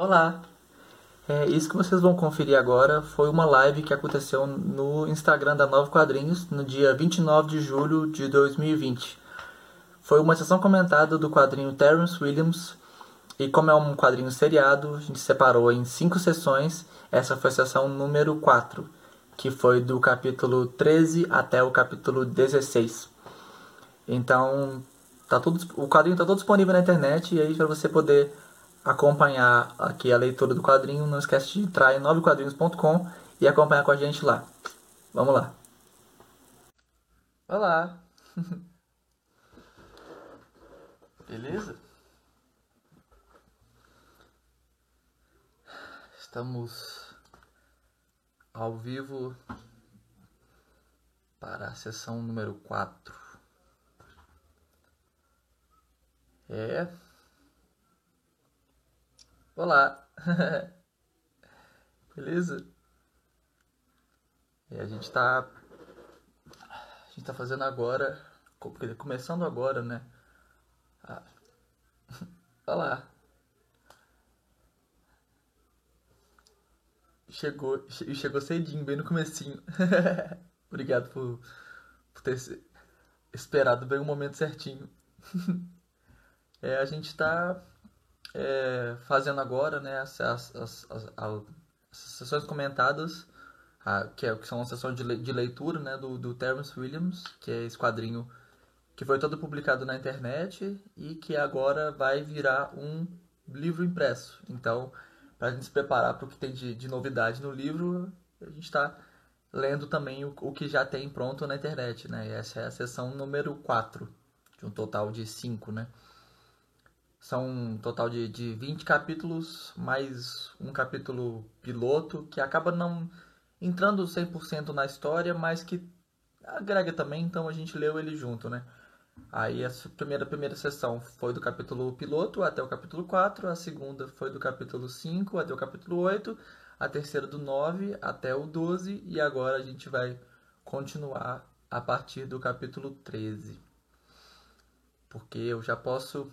Olá! É, isso que vocês vão conferir agora foi uma live que aconteceu no Instagram da Nova Quadrinhos no dia 29 de julho de 2020. Foi uma sessão comentada do quadrinho Terrence Williams e como é um quadrinho seriado, a gente separou em cinco sessões. Essa foi a sessão número 4, que foi do capítulo 13 até o capítulo 16. Então, tá tudo, o quadrinho está todo disponível na internet e aí para você poder acompanhar aqui a leitura do quadrinho, não esquece de entrar em novequadrinhos.com e acompanhar com a gente lá. Vamos lá. Olá. Beleza? Estamos ao vivo para a sessão número 4. É. Olá. Beleza? E a gente está a gente tá fazendo agora, começando agora, né? Ah. Olá. Chegou, chegou cedinho, bem no comecinho. Obrigado por, por ter esperado bem o momento certinho. é, a gente está é, fazendo agora né, as, as, as, as, sessões comentadas, a, que, é, que são as sessões de, de leitura né, do, do Terence Williams, que é esse quadrinho que foi todo publicado na internet e que agora vai virar um livro impresso. Então, para a gente se preparar para o que tem de, de novidade no livro, a gente está lendo também o, o, que já tem pronto na internet, né? E essa é a sessão número 4, de um total de 5, né? São um total de, de 20 capítulos, mais um capítulo piloto, que acaba não entrando 100% na história, mas que agrega também, então a gente leu ele junto, né? Aí a primeira, primeira sessão foi do capítulo piloto até o capítulo 4, a segunda foi do capítulo 5 até o capítulo 8, a terceira do 9 até o 12 e agora a gente vai continuar a partir do capítulo 13. Porque eu já posso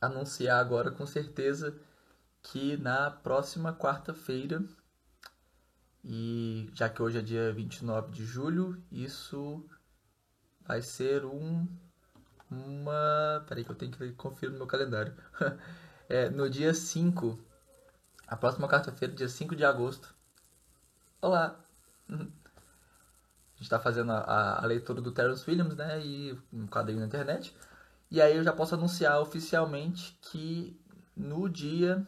anunciar agora com certeza que na próxima quarta-feira, e já que hoje é dia 29 de julho, isso vai ser um uma. Peraí que eu tenho que conferir no meu calendário. é, no dia 5, a próxima quarta-feira, dia 5 de agosto. Olá! A gente está fazendo a, a, leitura do Terence Williams, né? E um quadrinho na internet. E aí eu já posso anunciar oficialmente que no dia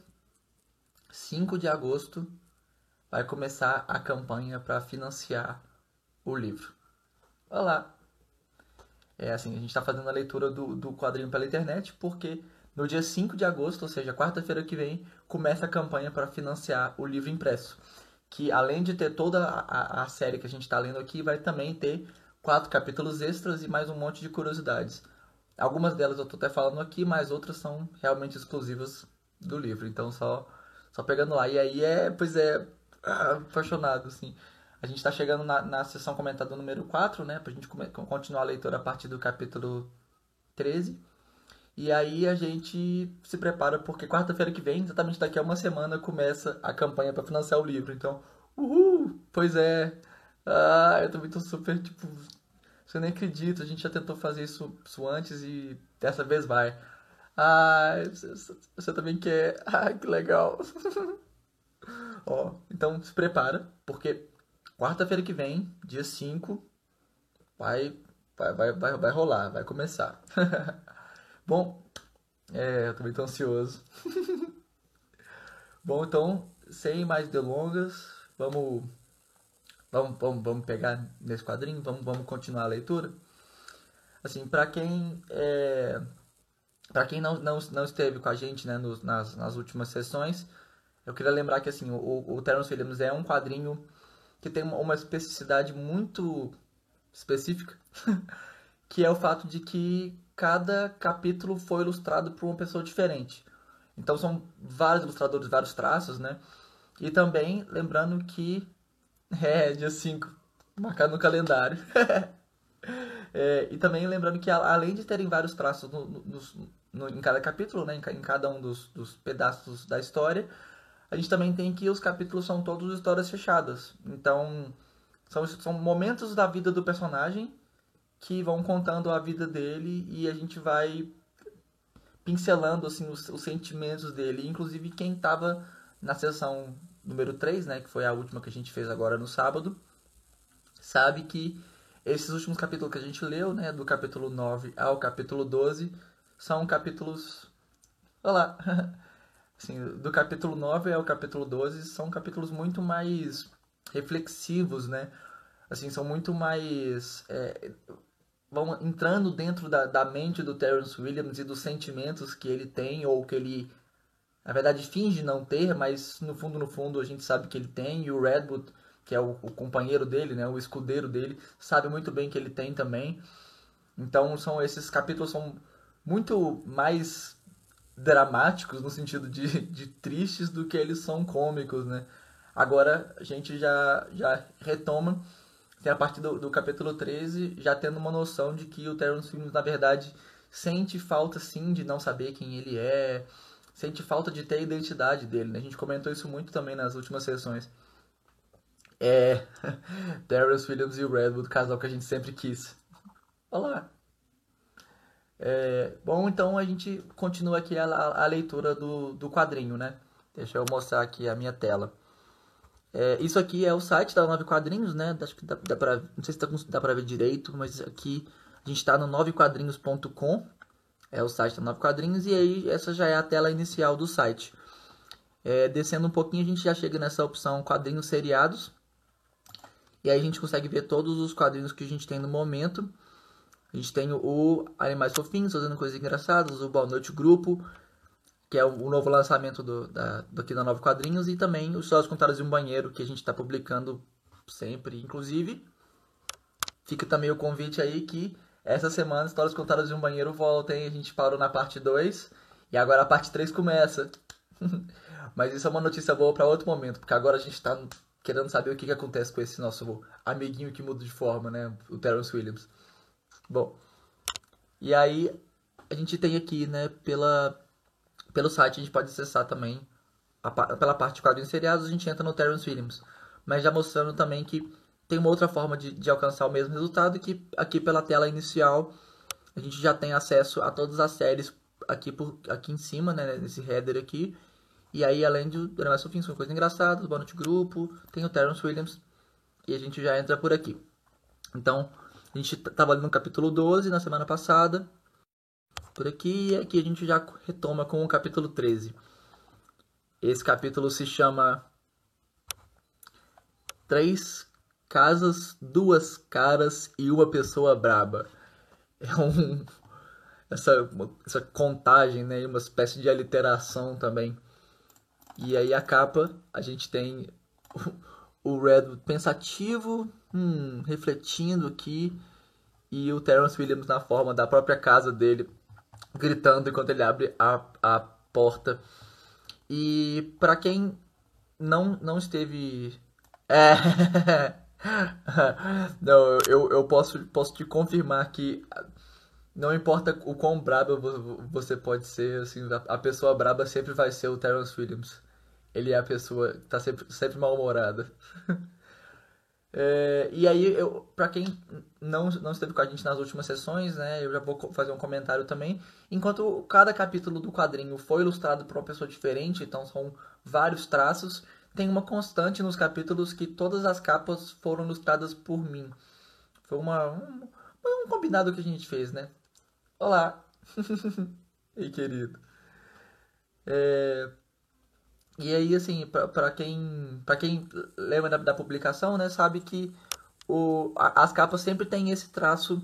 5 de agosto vai começar a campanha para financiar o livro. Olá! É assim, a gente está fazendo a leitura do, do quadrinho pela internet porque no dia 5 de agosto, ou seja, quarta-feira que vem, começa a campanha para financiar o livro impresso. Que além de ter toda a, a série que a gente está lendo aqui, vai também ter quatro capítulos extras e mais um monte de curiosidades. Algumas delas eu estou até falando aqui, mas outras são realmente exclusivas do livro. Então só só pegando lá. E aí é, pois é, apaixonado, assim. A gente está chegando na, na sessão comentada número 4, né? Para a gente continuar a leitura a partir do capítulo 13. E aí a gente se prepara porque quarta-feira que vem, exatamente daqui a uma semana, começa a campanha para financiar o livro. Então, uhul! Pois é. Ah, eu também tô super, tipo... Você nem acredita, a gente já tentou fazer isso, isso antes e dessa vez vai. Ah, você, você também quer. Ah, que legal. Ó, então se prepara, porque Quarta-feira que vem, dia 5, vai, vai, vai, vai, vai rolar, vai começar. Bom, é, eu também tô ansioso. Bom, então, sem mais delongas, vamos, vamos, vamos, vamos pegar nesse quadrinho, vamos, vamos continuar a leitura. Assim, para quem é, para quem não, não, não esteve com a gente né, nos, nas, nas últimas sessões, eu queria lembrar que assim, o, o Terence Williams é um quadrinho que tem uma, especificidade muito específica, que é o fato de que cada capítulo foi ilustrado por uma pessoa diferente. Então são vários ilustradores, vários traços, né? E também lembrando que é dia 5, marcado no calendário. É, e também lembrando que além de terem vários traços no, no, no, em cada capítulo, né, em, cada um dos, dos pedaços da história, a gente também tem que os capítulos são todos histórias fechadas. Então, são, são momentos da vida do personagem que vão contando a vida dele e a gente vai pincelando assim os, os sentimentos dele. Inclusive quem estava na sessão número 3, né, que foi a última que a gente fez agora no sábado, sabe que esses últimos capítulos que a gente leu, né, do capítulo 9 ao capítulo 12, são capítulos. Olha lá! Assim, do capítulo 9 ao capítulo 12 são capítulos muito mais reflexivos, né? Assim, são muito mais. É, vão entrando dentro da, da mente do Terence Williams e dos sentimentos que ele tem ou que ele na verdade finge não ter, mas no fundo no fundo a gente sabe que ele tem e o Redwood que é o, o, companheiro dele, né, o escudeiro dele, sabe muito bem que ele tem também. Então são esses capítulos são muito mais dramáticos no sentido de, de tristes do que eles são cômicos, né? Agora a gente já, já retoma, tem a partir do, do capítulo 13, já tendo uma noção de que o Terence Williams, na verdade, sente falta sim de não saber quem ele é, sente falta de ter a identidade dele, né? A gente comentou isso muito também nas últimas sessões. É. Terrence Williams e o Redwood, casal que a gente sempre quis. Olá! É, bom, então a gente continua aqui a, a, leitura do, do quadrinho, né? Deixa eu mostrar aqui a minha tela. É, isso aqui é o site da Nove Quadrinhos, né? Acho que dá, dá pra, não sei se dá, dá pra ver direito, mas aqui a gente está no novequadrinhos.com. É o site da Nove Quadrinhos e aí essa já é a tela inicial do site. É, descendo um pouquinho a gente já chega nessa opção quadrinhos seriados. E aí a gente consegue ver todos os quadrinhos que a gente tem no momento. A gente tem o Animais Fofinhos fazendo coisas engraçadas, o Boa Noite Grupo, que é o novo lançamento do, da, daqui da Nova Quadrinhos, e também os Sós Contados de um Banheiro, que a gente está publicando sempre. Inclusive, fica também o convite aí que essa semana Histórias Contadas de um Banheiro voltem. A gente parou na parte 2 e agora a parte 3 começa. Mas isso é uma notícia boa para outro momento, porque agora a gente está querendo saber o que, que acontece com esse nosso amiguinho que muda de forma, né? O Terence Williams. Bom, e aí a gente tem aqui, né, pela, pelo site, a gente pode acessar também, a, pela parte de quadrinhos seriados, a gente entra no Terence Williams. Mas já mostrando também que tem uma outra forma de, de alcançar o mesmo resultado, que aqui pela tela inicial a gente já tem acesso a todas as séries aqui, por, aqui em cima, né, nesse header aqui, e aí, além de Animais Fofinhos, são coisas engraçadas, Boa Noite Grupo, tem o Terence Williams, e a gente já entra por aqui. Então, a gente estava no capítulo 12 na semana passada, por aqui, e aqui a gente já retoma com o capítulo 13. Esse capítulo se chama Três Casas, Duas Caras e Uma Pessoa Braba. É um... Essa, essa contagem, né? Uma espécie de aliteração também e aí a capa, a gente tem o, Red pensativo, hum, refletindo aqui, e o Terence Williams na forma da própria casa dele, gritando enquanto ele abre a, a porta. E para quem não, não esteve. É. não, eu, eu posso, posso te confirmar que não importa o quão braba você pode ser, assim, a pessoa braba sempre vai ser o Terence Williams. Ele é a pessoa que tá sempre, sempre mal-humorada. é, e aí, eu, pra quem não, não esteve com a gente nas últimas sessões, né, eu já vou fazer um comentário também. Enquanto cada capítulo do quadrinho foi ilustrado por uma pessoa diferente, então são vários traços, tem uma constante nos capítulos que todas as capas foram ilustradas por mim. Foi uma, um, um combinado que a gente fez, né? Olá! Ei, querido. É... E aí, assim, para quem, pra quem lembra da, da, publicação, né, sabe que o, a, as capas sempre têm esse traço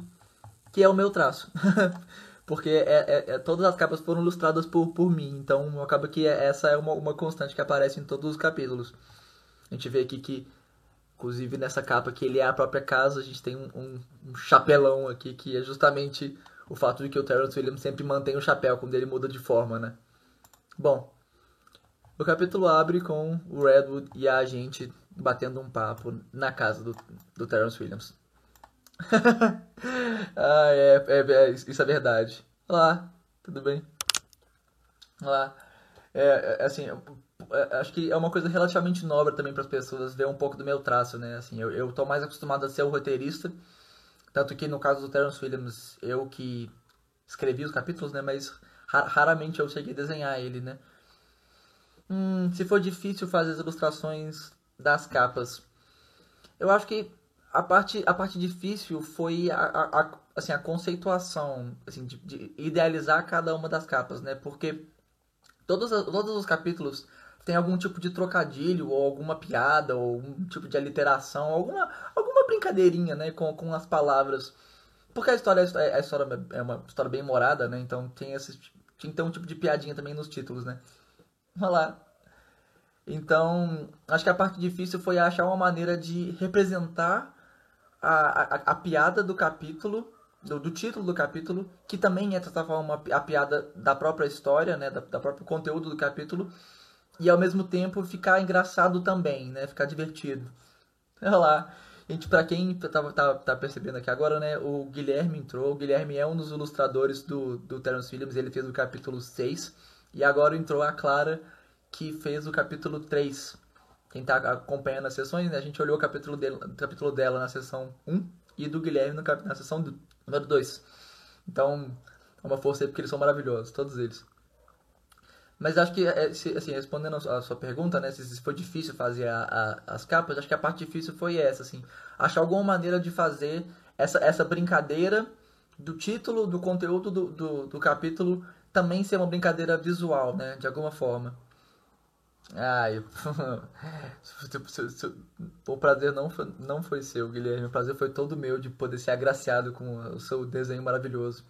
que é o meu traço. Porque é, é, é, todas as capas foram ilustradas por, por mim. Então, acaba que essa é uma, uma constante que aparece em todos os capítulos. A gente vê aqui que, inclusive nessa capa que ele é a própria casa, a gente tem um, um, um chapelão aqui que é justamente o fato de que o Terence Williams sempre mantém o chapéu quando ele muda de forma, né? Bom, o capítulo abre com o Redwood e a gente batendo um papo na casa do, do Terence Williams. Ah, é, é, é, isso é verdade. Olá, tudo bem? Olá. É, é, assim, é, acho que é uma coisa relativamente nobre também para as pessoas ver um pouco do meu traço, né? Assim, eu, eu tô mais acostumado a ser o roteirista, tanto que no caso do Terence Williams, eu que escrevi os capítulos, né? Mas raramente eu cheguei a desenhar ele, né? Hum, se for difícil fazer as ilustrações das capas, eu acho que a parte, a parte difícil foi a, a, a assim, a conceituação, assim, de, de, idealizar cada uma das capas, né? Porque todos, todos os capítulos têm algum tipo de trocadilho, ou alguma piada, ou algum tipo de aliteração, alguma, alguma brincadeirinha, né? Com, com as palavras. Porque a história, a história é uma história bem morada, né? Então tem esse, ter um tipo de piadinha também nos títulos, né? Olha lá. Então, acho que a parte difícil foi achar uma maneira de representar a, a, a piada do capítulo, do, do, título do capítulo, que também é, de forma, a piada da própria história, né, da, da próprio conteúdo do capítulo, e ao mesmo tempo ficar engraçado também, né, ficar divertido. Olha lá. Gente, pra quem tá, tá, tá, percebendo aqui agora, né, o Guilherme entrou. O Guilherme é um dos ilustradores do, do Terence Williams, ele fez o capítulo 6. E agora entrou a Clara, que fez o capítulo 3 quem está acompanhando as sessões, né, a gente olhou o capítulo, dele, o capítulo dela na sessão 1 e do Guilherme no, na sessão do, número 2. Então, é uma força aí porque eles são maravilhosos, todos eles. Mas acho que, é, assim, respondendo a sua pergunta, né, se foi difícil fazer a, a, as capas, acho que a parte difícil foi essa, assim, achar alguma maneira de fazer essa, essa brincadeira do título, do conteúdo do, do, do capítulo também ser uma brincadeira visual, né, de alguma forma. Ai, o prazer não foi, não foi seu, Guilherme. O prazer foi todo meu de poder ser agraciado com o seu desenho maravilhoso.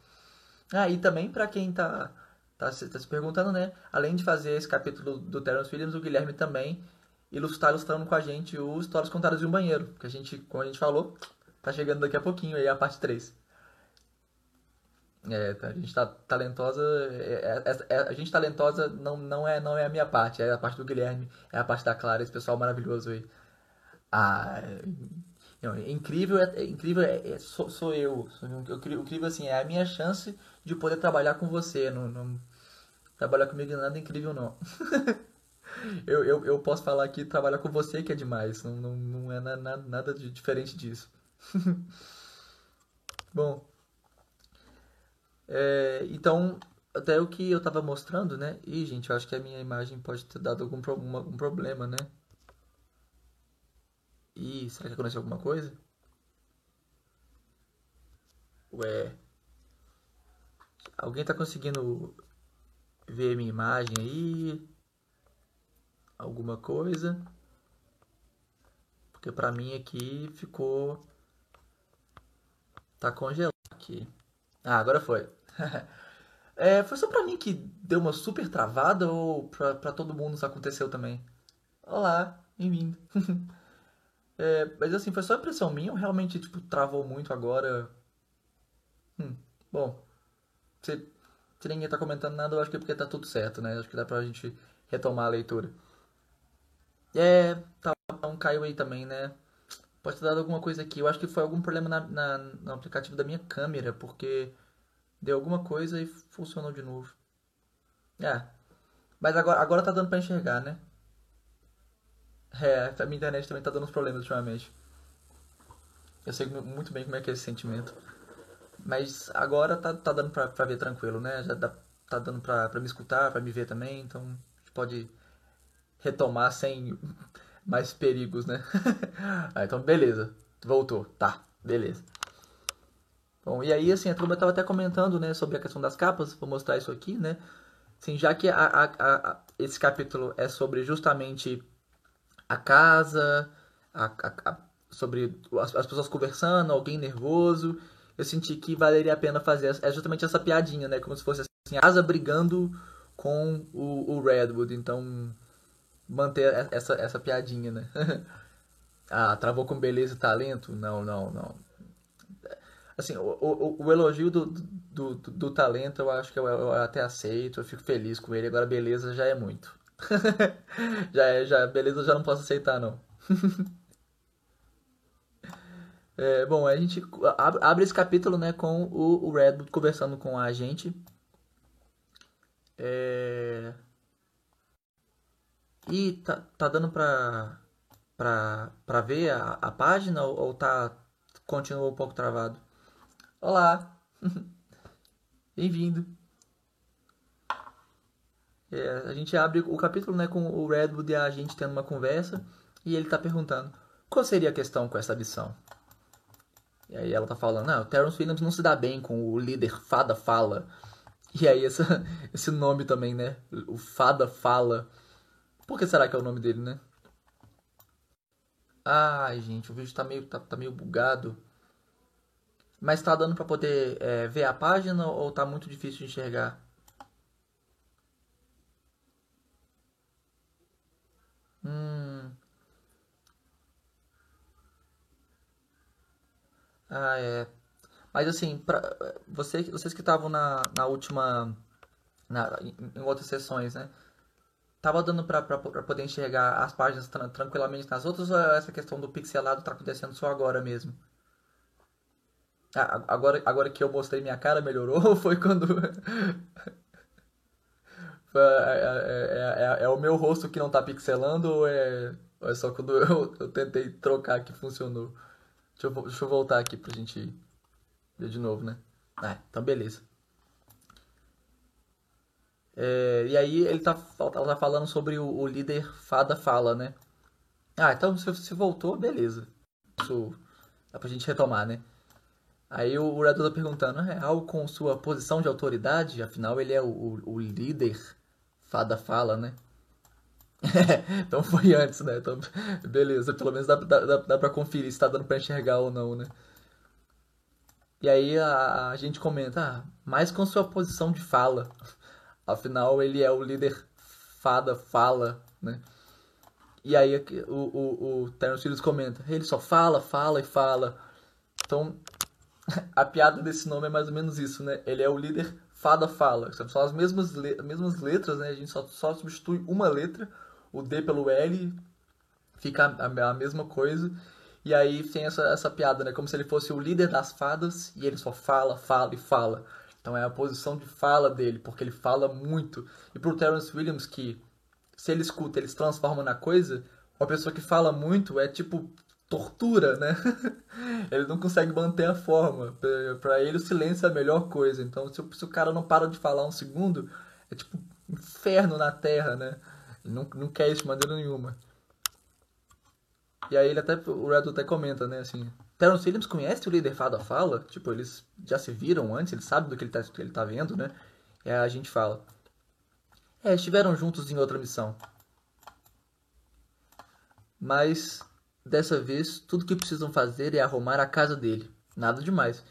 Ah, e também para quem tá, tá, se, tá se perguntando, né? Além de fazer esse capítulo do Terence Williams, o Guilherme também está ilustrando com a gente o Histórias Contadas de um Banheiro. Que a gente, como a gente falou, tá chegando daqui a pouquinho aí a parte 3. É, tá, a gente tá talentosa. É, é, é, a gente talentosa não, não, é, não é a minha parte, é a parte do Guilherme, é a parte da Clara, esse pessoal maravilhoso aí. Ah, não, é incrível, é, incrível é, sou, sou eu. Sou, incrível assim, é a minha chance de poder trabalhar com você. Não, trabalhar comigo não é nada incrível, não. eu, eu, eu posso falar que trabalhar com você que é demais, não, não, não é nada, nada de diferente disso. Bom. É, então, até o que eu tava mostrando, né? E, gente, eu acho que a minha imagem pode ter dado algum, algum problema, né? Ih, será que aconteceu alguma coisa? Ué. Alguém tá conseguindo ver minha imagem aí? Alguma coisa? Porque pra mim aqui ficou. Tá congelado aqui. Ah, agora foi. é, foi só pra mim que deu uma super travada ou pra, pra todo mundo isso aconteceu também? Olá, bem-vindo. é, mas assim, foi só impressão minha ou realmente, tipo, travou muito agora? Hum, bom, se, se ninguém tá comentando nada, eu acho que é porque tá tudo certo, né? Acho que dá pra gente retomar a leitura. É, tá, um caiu aí também, né? Pode ter dado alguma coisa aqui. Eu acho que foi algum problema na, na, no aplicativo da minha câmera, porque Deu alguma coisa e funcionou de novo. É. Mas agora, agora tá dando pra enxergar, né? É, a minha internet também tá dando uns problemas ultimamente. Eu sei muito bem como é que é esse sentimento. Mas agora tá, tá dando pra, pra ver tranquilo, né? Já dá, tá dando pra, pra me escutar, pra me ver também. Então a gente pode retomar sem mais perigos, né? ah, então beleza. Voltou. Tá, beleza. Bom, e aí, assim, a turma estava até comentando, né, sobre a questão das capas, vou mostrar isso aqui, né? Assim, já que a, a, a, esse capítulo é sobre justamente a casa, sobre as, as, pessoas conversando, alguém nervoso, eu senti que valeria a pena fazer é justamente essa piadinha, né? Como se fosse assim, a brigando com o, o Redwood, então manter essa, essa piadinha, né? ah, travou com beleza e talento? Não, não, não assim, o, o, o elogio do, do, do, do, talento eu acho que eu, eu, até aceito, eu fico feliz com ele. Agora, beleza já é muito. já é, já, beleza eu já não posso aceitar, não. É, bom, a gente abre esse capítulo né, com o, o Redwood conversando com a gente. É... E tá, tá dando pra, pra, pra ver a, a página ou, ou tá continua um pouco travado? Olá! Bem-vindo! É, a gente abre o capítulo né, com o Redwood e a gente tendo uma conversa e ele tá perguntando qual seria a questão com essa missão. E aí ela tá falando, não, o Terrence Williams não se dá bem com o líder Fada Fala. E aí essa, esse nome também, né? O Fada Fala. Por que será que é o nome dele, né? Ai, gente, o vídeo tá meio, tá, tá meio bugado. Mas tá dando pra poder é, ver a página ou tá muito difícil de enxergar? Hum. Ah, é. Mas assim, pra, você, vocês que estavam na, na última. Na, em, outras sessões, né? Tava dando pra poder enxergar as páginas tra tranquilamente nas outras ou essa questão do pixelado tá acontecendo só agora mesmo? Ah, agora, agora que eu mostrei minha cara, melhorou? Ou foi quando. É, é, é, é, o meu rosto que não tá pixelando ou é, ou é só quando eu, eu tentei trocar que funcionou? Deixa eu, deixa eu voltar aqui pra gente ver de novo, né? Ah, então beleza. É, e aí ele tá, ela tá falando sobre o, o, líder Fada Fala, né? Ah, então se, se voltou, beleza. Isso dá pra gente retomar, né? Aí o, o tá perguntando, é algo com sua posição de autoridade? Afinal, ele é o, o, o líder Fada Fala, né? então foi antes, né? Então, beleza, pelo menos dá, dá, dá pra conferir se tá dando pra enxergar ou não, né? E aí a, a gente comenta, ah, mais com sua posição de fala. Afinal, ele é o líder fada fala, né? E aí o, o, o Terence Williams comenta, ele só fala, fala e fala. Então, a piada desse nome é mais ou menos isso, né? Ele é o líder fada fala. São as mesmas, le mesmas letras, né? A gente só, só substitui uma letra, o D pelo L, fica a, a mesma coisa. E aí tem essa, essa piada, né? Como se ele fosse o líder das fadas e ele só fala, fala e fala. Então é a posição de fala dele, porque ele fala muito. E pro Terence Williams, que se ele escuta, ele se transforma na coisa, uma pessoa que fala muito é tipo tortura, né? ele não consegue manter a forma. Para ele o silêncio é a melhor coisa. Então se, se, o cara não para de falar um segundo, é tipo inferno na terra, né? Ele não, não quer isso de maneira nenhuma. E aí ele até, o Red até comenta, né, assim, Terence Williams conhece o líder Fada Fala? Tipo, eles já se viram antes, ele sabe do que ele tá, ele tá vendo, né? E a gente fala. É, estiveram juntos em outra missão. Mas, dessa vez, tudo que precisam fazer é arrumar a casa dele. Nada demais.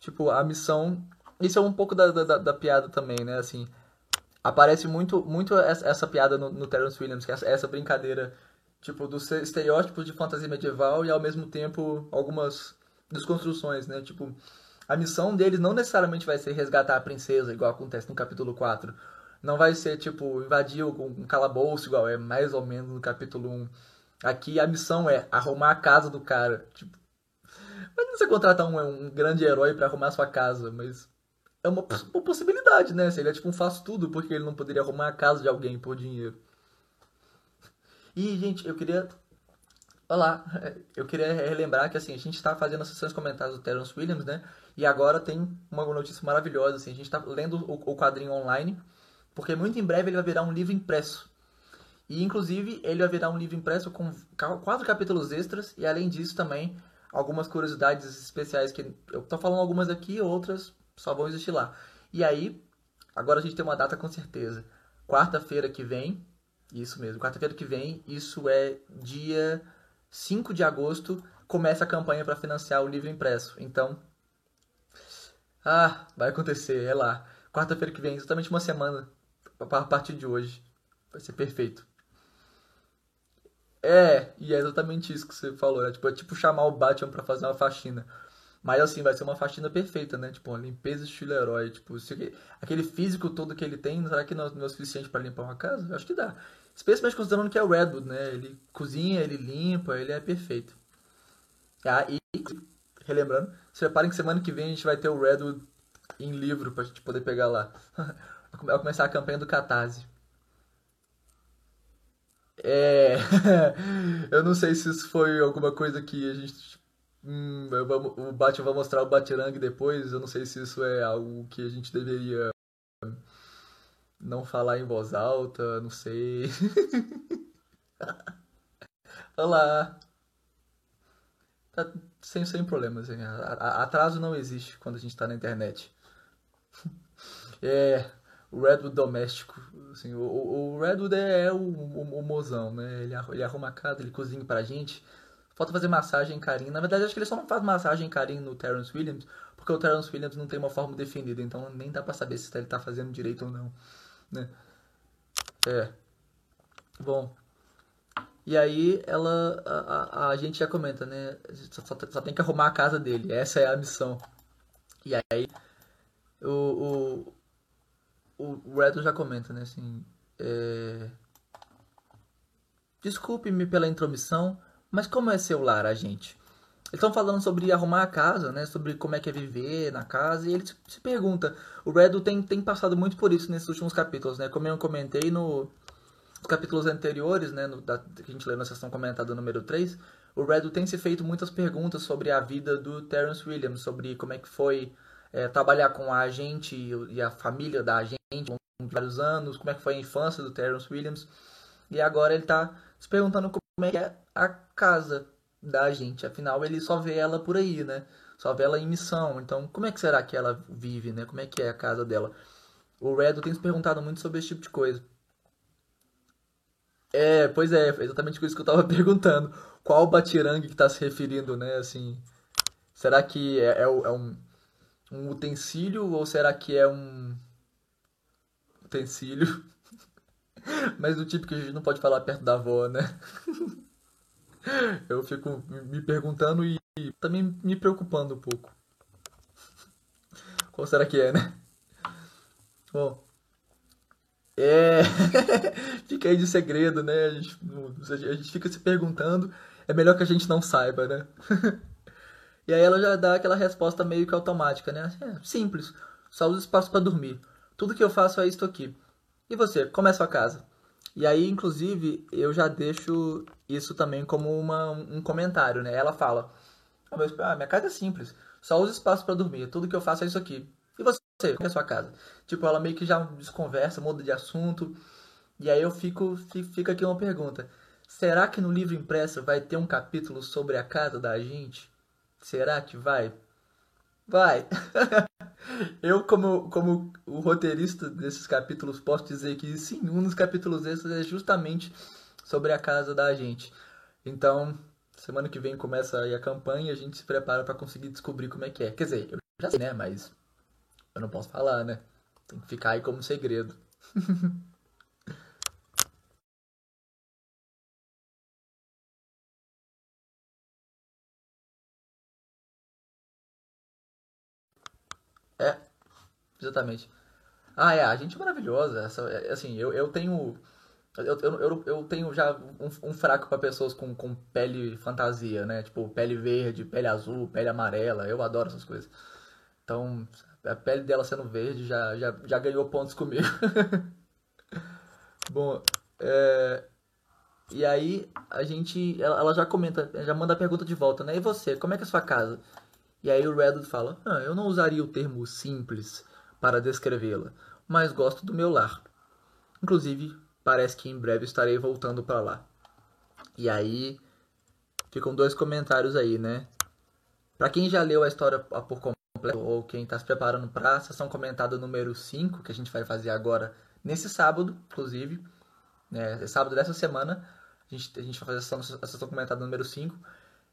Tipo, a missão... Isso é um pouco da, da, da piada também, né? Assim, aparece muito, muito essa, essa piada no, no Terence Williams, que é essa, essa brincadeira tipo, dos estereótipos de fantasia medieval e ao mesmo tempo algumas desconstruções, né? Tipo, a missão deles não necessariamente vai ser resgatar a princesa, igual acontece no capítulo 4. Não vai ser, tipo, invadir um calabouço, igual é mais ou menos no capítulo 1. Aqui a missão é arrumar a casa do cara. Tipo, mas você contratar um, um grande herói para arrumar a sua casa, mas é uma, uma possibilidade, né? Seria tipo um faz tudo porque ele não poderia arrumar a casa de alguém por dinheiro. E, gente, eu queria. Olá, eu queria relembrar que assim, a gente está fazendo as sessões comentários do Terence Williams, né? E agora tem uma notícia maravilhosa, assim, a gente está lendo o, quadrinho online, porque muito em breve ele vai virar um livro impresso. E inclusive ele vai virar um livro impresso com quatro capítulos extras e além disso também algumas curiosidades especiais que eu tô falando algumas aqui, outras só vão existir lá. E aí, agora a gente tem uma data com certeza. Quarta-feira que vem, isso mesmo, quarta-feira que vem, isso é dia 5 de agosto, começa a campanha para financiar o livro impresso. Então, ah, vai acontecer, é lá. Quarta-feira que vem, exatamente uma semana a partir de hoje. Vai ser perfeito. É, e é exatamente isso que você falou, é tipo, é tipo chamar o Batman para fazer uma faxina. Mas assim, vai ser uma faxina perfeita, né? Tipo, uma limpeza estilo herói. Tipo, aquele físico todo que ele tem, será que não, não é o suficiente para limpar uma casa? Acho que dá. Especialmente considerando que é o Redwood, né? Ele cozinha, ele limpa, ele é perfeito. Ah, e relembrando, se que semana que vem a gente vai ter o Redwood em livro pra gente poder pegar lá. Vai começar a campanha do Catarse. É. eu não sei se isso foi alguma coisa que a gente. Hum, o Batman vai mostrar o Batirang depois. Eu não sei se isso é algo que a gente deveria não falar em voz alta, não sei. Olá! Tá sem, sem problemas. Assim, atraso não existe quando a gente tá na internet. É, o Redwood doméstico. Assim, o, o Redwood é, é o, o, o, mozão, né? Ele, ele arruma a casa, ele cozinha pra gente. Falta fazer massagem carinho. Na verdade, acho que ele só não faz massagem carinho no Terrence Williams, porque o Terrence Williams não tem uma forma definida, então nem dá pra saber se ele tá fazendo direito ou não. Né? É. Bom. E aí ela. A, a, a gente já comenta, né? Só, só, tem que arrumar a casa dele. Essa é a missão. E aí o, o, Redo já comenta, né? Assim. É... Desculpe-me pela intromissão, mas como é seu lar, a gente? Eles estão falando sobre arrumar a casa, né? Sobre como é que é viver na casa. E ele se pergunta. O Redo tem, tem passado muito por isso nesses últimos capítulos, né? Como eu comentei no, nos capítulos anteriores, né? No, da, que a gente leu na sessão comentada número 3. O Redo tem se feito muitas perguntas sobre a vida do Terence Williams. Sobre como é que foi é, trabalhar com a gente e a família da gente por vários anos. Como é que foi a infância do Terence Williams. E agora ele está se perguntando como é que é a casa da gente. Afinal, ele só vê ela por aí, né? Só vê ela em missão. Então, como é que será que ela vive, né? Como é que é a casa dela? O Redo tem se perguntado muito sobre esse tipo de coisa. É, pois é, exatamente isso que eu tava perguntando. Qual Batirang que tá se referindo, né? Assim, será que é, é, é um, um utensílio ou será que é um utensílio? Mas do tipo que a gente não pode falar perto da avó, né? Eu fico me perguntando e também me preocupando um pouco. Qual será que é, né? Bom. É. fica aí de segredo, né? A gente, a gente fica se perguntando. É melhor que a gente não saiba, né? E aí ela já dá aquela resposta meio que automática, né? É, simples. Só usa espaço para dormir. Tudo que eu faço é isto aqui. E você, como é a sua casa? E aí, inclusive, eu já deixo isso também como uma, um comentário, né? Ela fala: ah, minha casa é simples, só uso espaço para dormir, tudo que eu faço é isso aqui. E você, como é a sua casa? Tipo, ela meio que já desconversa, muda de assunto. E aí eu fico, fica aqui uma pergunta: será que no livro impresso vai ter um capítulo sobre a casa da gente? Será que vai? Vai! Eu, como, como o roteirista desses capítulos, posso dizer que sim, um dos capítulos desses é justamente sobre a casa da gente. Então, semana que vem começa aí a campanha e a gente se prepara para conseguir descobrir como é que é. Quer dizer, eu já sei, né? Mas eu não posso falar, né? Tem que ficar aí como segredo. exatamente. Ah, é, a gente é maravilhosa. Essa, é, assim, eu, eu tenho. Eu, eu, eu, tenho já um, um fraco para pessoas com, com pele fantasia, né? Tipo, pele verde, pele azul, pele amarela. Eu adoro essas coisas. Então, a pele dela sendo verde já, já, já ganhou pontos comigo. Bom, é, e aí a gente. Ela, ela, já comenta, já manda a pergunta de volta, né? E você, como é que é a sua casa? E aí o Redwood fala: ah, Eu não usaria o termo simples para descrevê-la, mas gosto do meu lar. Inclusive, parece que em breve estarei voltando para lá. E aí ficam dois comentários aí, né? Para quem já leu a história por completo ou quem está se preparando para a sessão comentada número 5, que a gente vai fazer agora nesse sábado, inclusive, né, é sábado dessa semana, a gente, a gente vai fazer a sessão, a sessão comentada número 5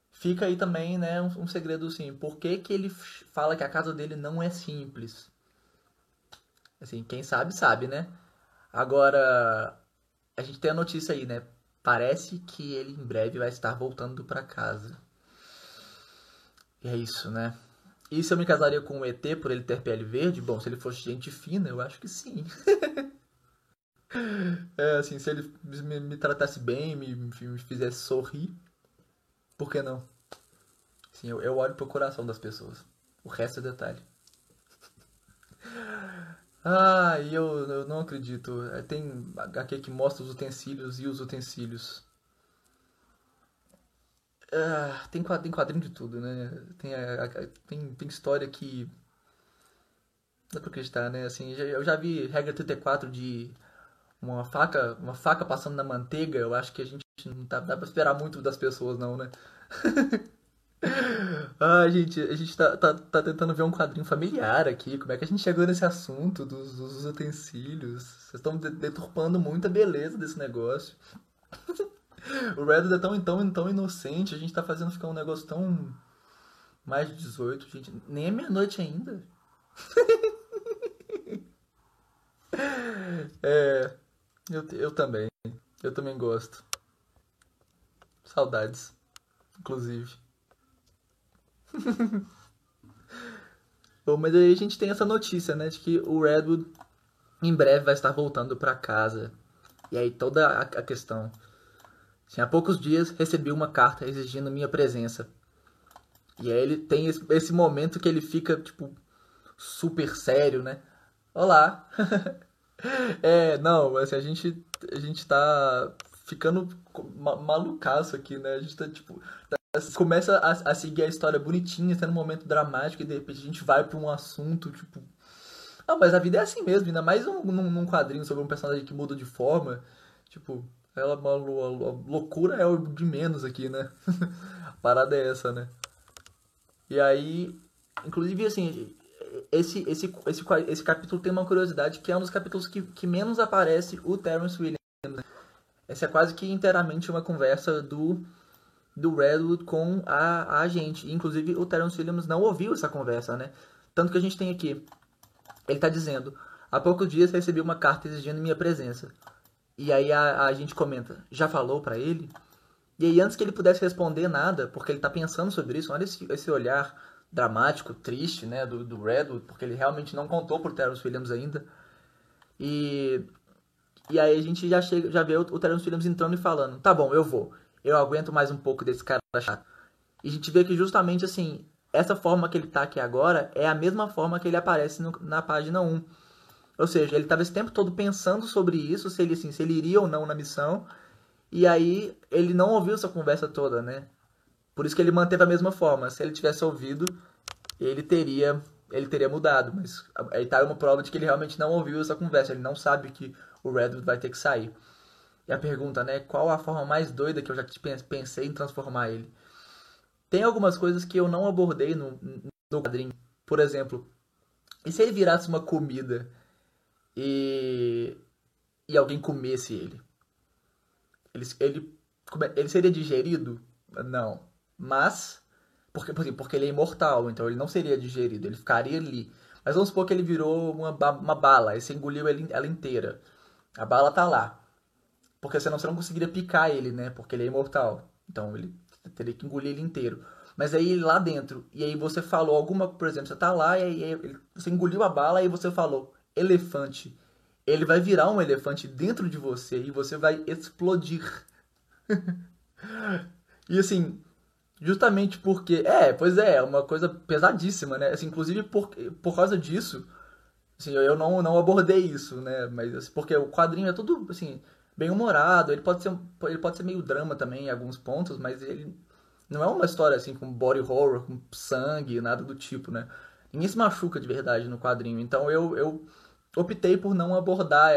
fica aí também, né, um, um, segredo assim, por que, que ele fala que a casa dele não é simples? Assim, quem sabe, sabe, né? Agora, a gente tem a notícia aí, né? Parece que ele em breve vai estar voltando para casa. E é isso, né? E se eu me casaria com o ET por ele ter pele verde? Bom, se ele fosse gente fina, eu acho que sim. é, assim, se ele me, me tratasse bem, me, me fizesse sorrir, por que não? Sim, eu, eu olho pro coração das pessoas. O resto é detalhe. Ah, e eu, eu não acredito. É, tem HQ que mostra os utensílios e os utensílios. Ah, tem quadrinho, tem quadrinho de tudo, né? Tem, tem, tem história que. Não dá pra acreditar, né? Assim, eu já vi regra 34 de uma faca, uma faca passando na manteiga. Eu acho que a gente não dá, dá pra esperar muito das pessoas, não, né? Ah, gente, a gente tá, tá, tá tentando ver um quadrinho familiar aqui. Como é que a gente chegou nesse assunto dos, dos utensílios? Vocês estão deturpando muito a beleza desse negócio. O Red é tão, tão, tão inocente, a gente tá fazendo ficar um negócio tão. Mais de 18, gente. Nem é meia-noite ainda. é. Eu, eu também. Eu também gosto. Saudades. Inclusive. Bom, mas aí a gente tem essa notícia, né? De que o Redwood em breve vai estar voltando para casa. E aí toda a, questão. Assim, há poucos dias recebi uma carta exigindo minha presença. E aí ele tem esse, esse momento que ele fica, tipo, super sério, né? Olá! é, não, assim, a gente, a gente tá ficando malucaço aqui, né? A gente tá, tipo, tá começa a, a, seguir a história bonitinha, sendo um momento dramático, e de repente a gente vai pra um assunto, tipo. Ah, mas a vida é assim mesmo, ainda mais um, num, num quadrinho sobre um personagem que muda de forma. Tipo, ela, a, a, loucura é o de menos aqui, né? a parada é essa, né? E aí, inclusive, assim, esse, esse, esse, esse capítulo tem uma curiosidade que é um dos capítulos que, que menos aparece o Terence Williams. Essa é quase que inteiramente uma conversa do do Redwood com a, a gente. Inclusive, o Terence Williams não ouviu essa conversa, né? Tanto que a gente tem aqui. Ele está dizendo: Há poucos dias recebi uma carta exigindo minha presença. E aí a, a gente comenta: Já falou para ele? E aí, antes que ele pudesse responder nada, porque ele está pensando sobre isso, olha esse, esse olhar dramático, triste, né, do, do Redwood, porque ele realmente não contou pro Terence Williams ainda. E, e aí a gente já, chega, já vê o, o Terence Williams entrando e falando: Tá bom, eu vou eu aguento mais um pouco desse cara chato. E a gente vê que justamente assim, essa forma que ele tá aqui agora é a mesma forma que ele aparece no, na página 1. Ou seja, ele estava esse tempo todo pensando sobre isso, se ele, assim, se ele iria ou não na missão. E aí ele não ouviu essa conversa toda, né? Por isso que ele manteve a mesma forma. Se ele tivesse ouvido, ele teria ele teria mudado. Mas aí tá uma prova de que ele realmente não ouviu essa conversa. Ele não sabe que o Redwood vai ter que sair. A pergunta, né? Qual a forma mais doida que eu já pensei em transformar ele? Tem algumas coisas que eu não abordei no, no quadrinho. Por exemplo, e se ele virasse uma comida e, e alguém comesse ele? Ele, ele? ele seria digerido? Não. Mas, porque, porque ele é imortal, então ele não seria digerido, ele ficaria ali. Mas vamos supor que ele virou uma, uma bala, e você engoliu ela inteira. A bala tá lá. Porque senão você não conseguiria picar ele, né? Porque ele é imortal. Então ele teria que engolir ele inteiro. Mas aí lá dentro, e aí você falou alguma, por exemplo, você tá lá e aí você engoliu a bala e você falou elefante. Ele vai virar um elefante dentro de você e você vai explodir. e assim, justamente porque. É, pois é, é uma coisa pesadíssima, né? Assim, inclusive por, por causa disso, assim, eu não, não abordei isso, né? Mas assim, porque o quadrinho é tudo assim bem humorado. Ele pode ser, ele pode ser meio drama também em alguns pontos, mas ele não é uma história assim com body horror, com sangue, nada do tipo, né? Ninguém se machuca de verdade no quadrinho. Então eu, eu optei por não abordar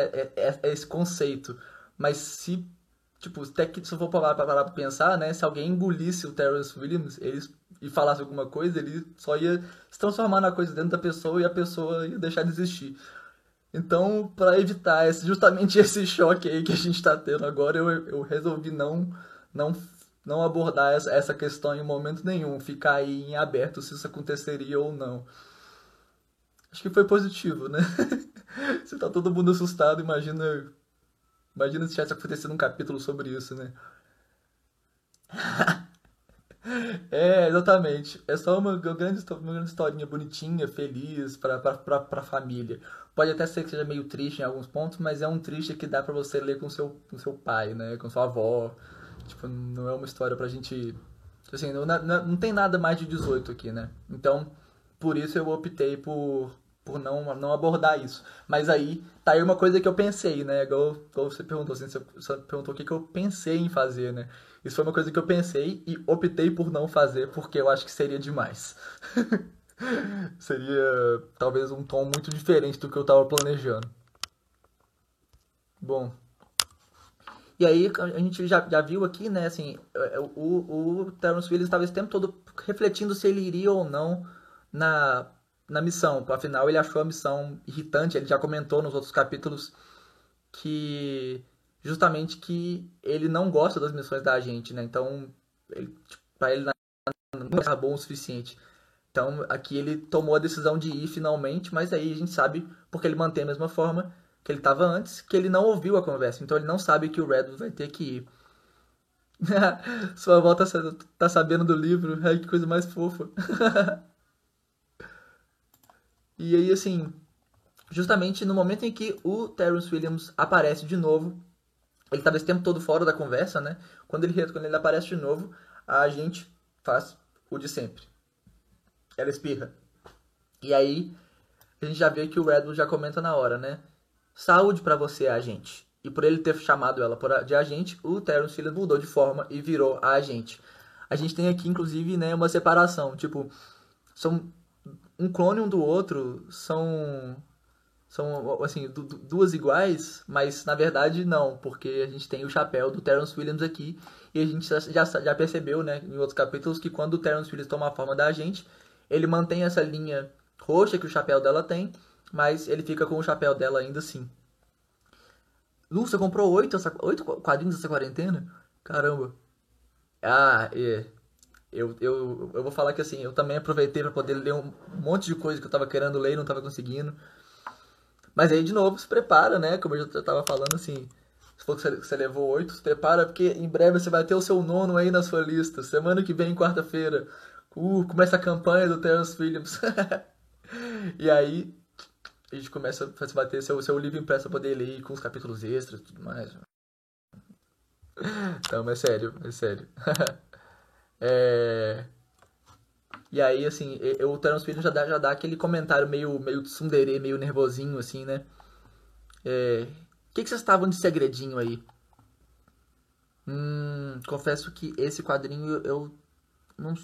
esse conceito. Mas se, tipo, até que se eu for parar pra, pensar, né? Se alguém engolisse o Terrence Williams eles, e falasse alguma coisa, ele só ia se transformar na coisa dentro da pessoa e a pessoa ia deixar de existir. Então, para evitar esse, justamente esse choque aí que a gente está tendo agora, eu, eu resolvi não, não, não abordar essa, essa questão em momento nenhum, ficar aí em aberto se isso aconteceria ou não. Acho que foi positivo, né? se tá todo mundo assustado, imagina, imagina se tivesse acontecido um capítulo sobre isso, né? É, exatamente. É só uma grande, uma grande historinha bonitinha, feliz pra, pra, pra família. Pode até ser que seja meio triste em alguns pontos, mas é um triste que dá para você ler com seu, com seu pai, né? Com sua avó. Tipo, não é uma história pra gente, Assim, não, não, não tem nada mais de 18 aqui, né? Então, por isso eu optei por, por não, não abordar isso. Mas aí, tá aí uma coisa que eu pensei, né? Igual, igual você perguntou, assim, você perguntou o que, que eu pensei em fazer, né? Isso foi uma coisa que eu pensei e optei por não fazer, porque eu acho que seria demais. seria talvez um tom muito diferente do que eu tava planejando. Bom, e aí a gente já, já viu aqui, né, assim, é, é, o, o Terence Williams estava esse tempo todo refletindo se ele iria ou não na, na missão. Afinal, ele achou a missão irritante, ele já comentou nos outros capítulos que justamente que ele não gosta das missões da gente, né? Então, ele, tipo, para ele não é bom o suficiente. Então, aqui ele tomou a decisão de ir finalmente, mas aí a gente sabe, porque ele mantém a mesma forma, que ele estava antes, que ele não ouviu a conversa. Então ele não sabe que o Red vai ter que ir. Sua avó tá, tá, sabendo do livro. Ai, que coisa mais fofa. e aí, assim, justamente no momento em que o Terence Williams aparece de novo, ele estava esse tempo todo fora da conversa, né? Quando ele, quando ele aparece de novo, a gente faz o de sempre. Ela espirra. E aí, a gente já vê que o Redwood já comenta na hora, né? Saúde para você, agente. E por ele ter chamado ela de agente, o Terence Phillips mudou de forma e virou a agente. A gente tem aqui, inclusive, né, uma separação. Tipo, são um clone um do outro, são são assim duas iguais, mas na verdade não, porque a gente tem o chapéu do Terence Williams aqui e a gente já, já percebeu, né, em outros capítulos que quando o Terence Williams toma a forma da agente, ele mantém essa linha roxa que o chapéu dela tem mas ele fica com o chapéu dela ainda assim. Lu, você comprou oito, oito quadrinhos dessa quarentena? Caramba. Ah, é. Eu, eu, eu vou falar que assim, eu também aproveitei para poder ler um monte de coisa que eu tava querendo ler e não tava conseguindo. Mas aí, de novo, se prepara, né? Como eu já tava falando, assim, se for que você levou oito, se prepara, porque em breve você vai ter o seu nono aí na sua lista. Semana que vem, quarta-feira, uh, começa a campanha do Terence Williams. e aí, a gente começa a bater seu, seu livro impresso pra poder ler com os capítulos extras e tudo mais. Não, é sério, é sério. é... E aí, assim, eu, o Terence Williams já dá, já dá aquele comentário meio, meio tsundere, meio nervosinho, assim, né? É... O que, que vocês estavam de segredinho aí? Hum, confesso que esse quadrinho eu não,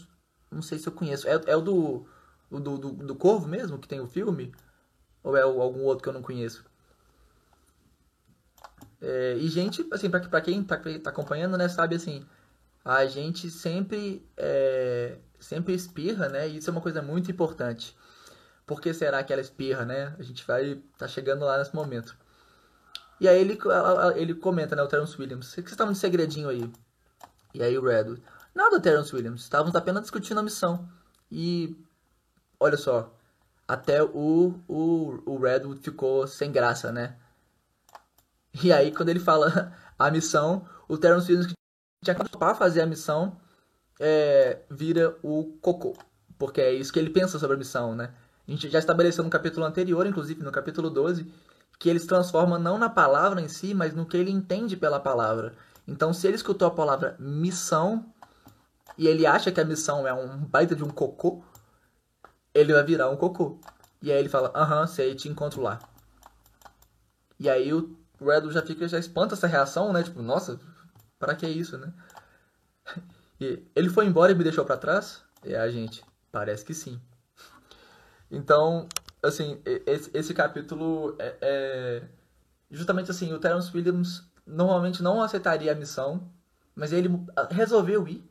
não sei se eu conheço. É, é o do, do, do, do Corvo mesmo, que tem o filme? Ou é algum outro que eu não conheço? É, e gente, assim, pra, pra quem tá, tá, acompanhando, né, sabe, assim, a gente sempre, é, sempre espirra, né, e isso é uma coisa muito importante. Por que será que ela espirra, né? A gente vai, tá chegando lá nesse momento. E aí ele, ele comenta, né, o Terence Williams, o que vocês estavam de segredinho aí? E aí o Red, nada, Terence Williams, estávamos apenas discutindo a missão. E, olha só, até o, o, o Redwood ficou sem graça, né? E aí, quando ele fala a missão, o Terence Williams que tinha para fazer a missão é, vira o cocô. Porque é isso que ele pensa sobre a missão, né? A gente já estabeleceu no capítulo anterior, inclusive no capítulo 12, que ele se transforma não na palavra em si, mas no que ele entende pela palavra. Então, se ele escutou a palavra missão e ele acha que a missão é um baita de um cocô, ele vai virar um cocô. E aí ele fala, aham, sei, te encontro lá. E aí o Red já fica, já espanta essa reação, né? Tipo, nossa, para que isso, né? E ele foi embora e me deixou para trás? É a gente, parece que sim. Então, assim, esse, esse capítulo é, é, justamente assim, o Terence Williams normalmente não aceitaria a missão, mas ele resolveu ir.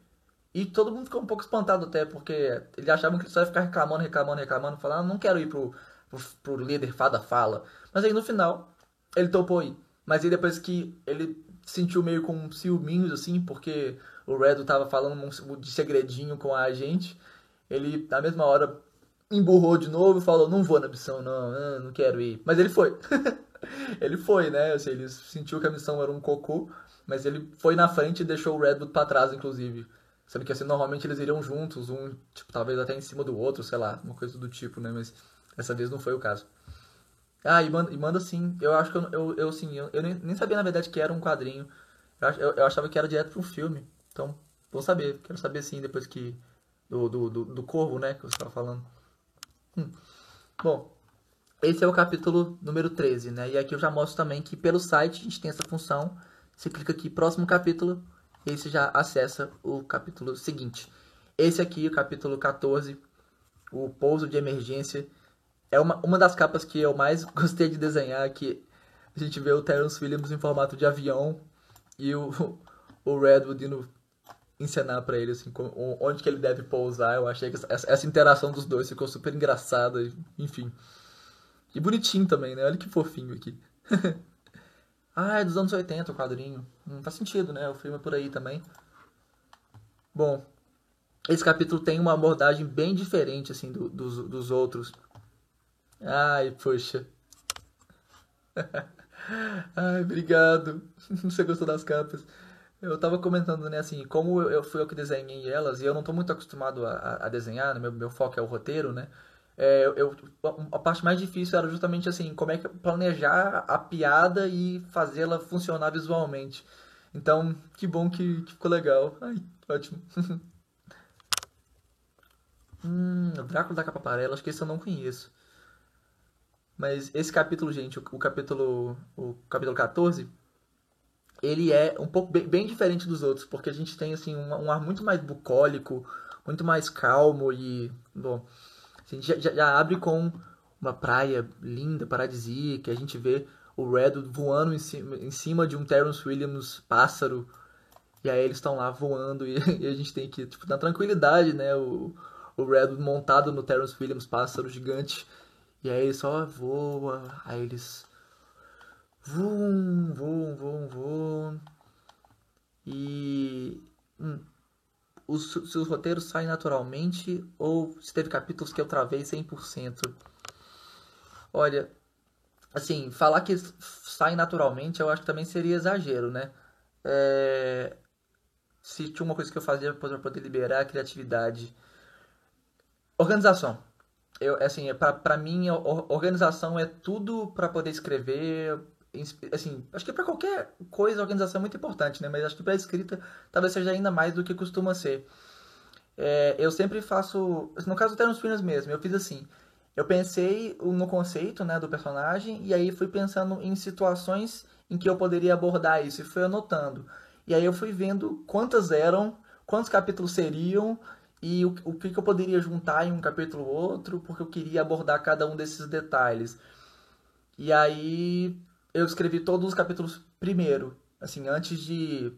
E todo mundo ficou um pouco espantado até, porque eles achavam que ele só ia ficar reclamando, reclamando, reclamando, falando, ah, não quero ir pro, pro, pro líder fada fala. Mas aí no final, ele topou ir. Mas aí depois que ele sentiu meio com ciúminhos, assim, porque o Red tava falando de segredinho com a gente, ele, na mesma hora, emburrou de novo e falou, não vou na missão, não, não quero ir. Mas ele foi. ele foi, né? Assim, ele sentiu que a missão era um cocô, mas ele foi na frente e deixou o Redwood para trás, inclusive. Sendo que assim, normalmente eles iriam juntos, um, tipo, talvez até em cima do outro, sei lá, uma coisa do tipo, né? Mas dessa vez não foi o caso. Ah, e manda, e manda sim. Eu acho que eu, eu, eu sim, eu, eu nem, sabia na verdade que era um quadrinho. Eu, eu, achava que era direto para um filme. Então, Vou saber, quero saber sim depois que. Do, do, do, do corvo, né? Que você estava falando. Hum. Bom, esse é o capítulo número 13, né? E aqui eu já mostro também que pelo site a gente tem essa função. Você clica aqui, próximo capítulo, e aí você já acessa o capítulo seguinte. Esse aqui, o capítulo 14, o pouso de emergência, é uma, uma das capas que eu mais gostei de desenhar, que a gente vê o Terence Williams em formato de avião e o, o Redwood indo encenar para ele assim, onde que ele deve pousar. Eu achei que essa, essa interação dos dois ficou super engraçada, enfim. E bonitinho também, né? Olha que fofinho aqui. ah, é dos anos 80 o quadrinho. Não faz sentido, né? O filme é por aí também. Bom, esse capítulo tem uma abordagem bem diferente, assim, do, dos, dos outros. Ai, poxa. Ai, obrigado. Você gostou das capas. Eu tava comentando, né, assim, como eu fui eu que desenhei elas, e eu não tô muito acostumado a, a desenhar, né, meu, meu foco é o roteiro, né, é, eu, a parte mais difícil era justamente assim, como é que planejar a piada e fazê-la funcionar visualmente. Então, que bom que, que ficou legal. Ai, ótimo. hum, Drácula da Capa Amarela, acho que esse eu não conheço. Mas esse capítulo, gente, o, o capítulo o capítulo 14, ele é um pouco bem, bem, diferente dos outros, porque a gente tem assim um, um ar muito mais bucólico, muito mais calmo e, bom, a gente já, já, abre com uma praia linda, paradisíaca, a gente vê o Red voando em cima, em cima de um Terrence Williams pássaro, e aí eles estão lá voando e, e, a gente tem que, tipo, na tranquilidade, né, o, o Red montado no Terrence Williams pássaro gigante, e aí ele só voa, aí eles voam, voam, voam, voam, e... Hum, os, se os roteiros saem naturalmente ou se teve capítulos que eu travei 100%. Olha, assim, falar que saem naturalmente eu acho que também seria exagero, né? É... Se tinha uma coisa que eu fazia para poder liberar a criatividade. Organização. Eu, assim, para mim, organização é tudo para poder escrever, assim, acho que para qualquer coisa a organização é muito importante, né? Mas acho que para escrita talvez seja ainda mais do que costuma ser. É, eu sempre faço, no caso do Terence Filhos mesmo, eu fiz assim, eu pensei no conceito, né, do personagem e aí fui pensando em situações em que eu poderia abordar isso e fui anotando. E aí eu fui vendo quantas eram, quantos capítulos seriam e o, o que, que eu poderia juntar em um capítulo ou outro, porque eu queria abordar cada um desses detalhes. E aí eu escrevi todos os capítulos primeiro, assim, antes de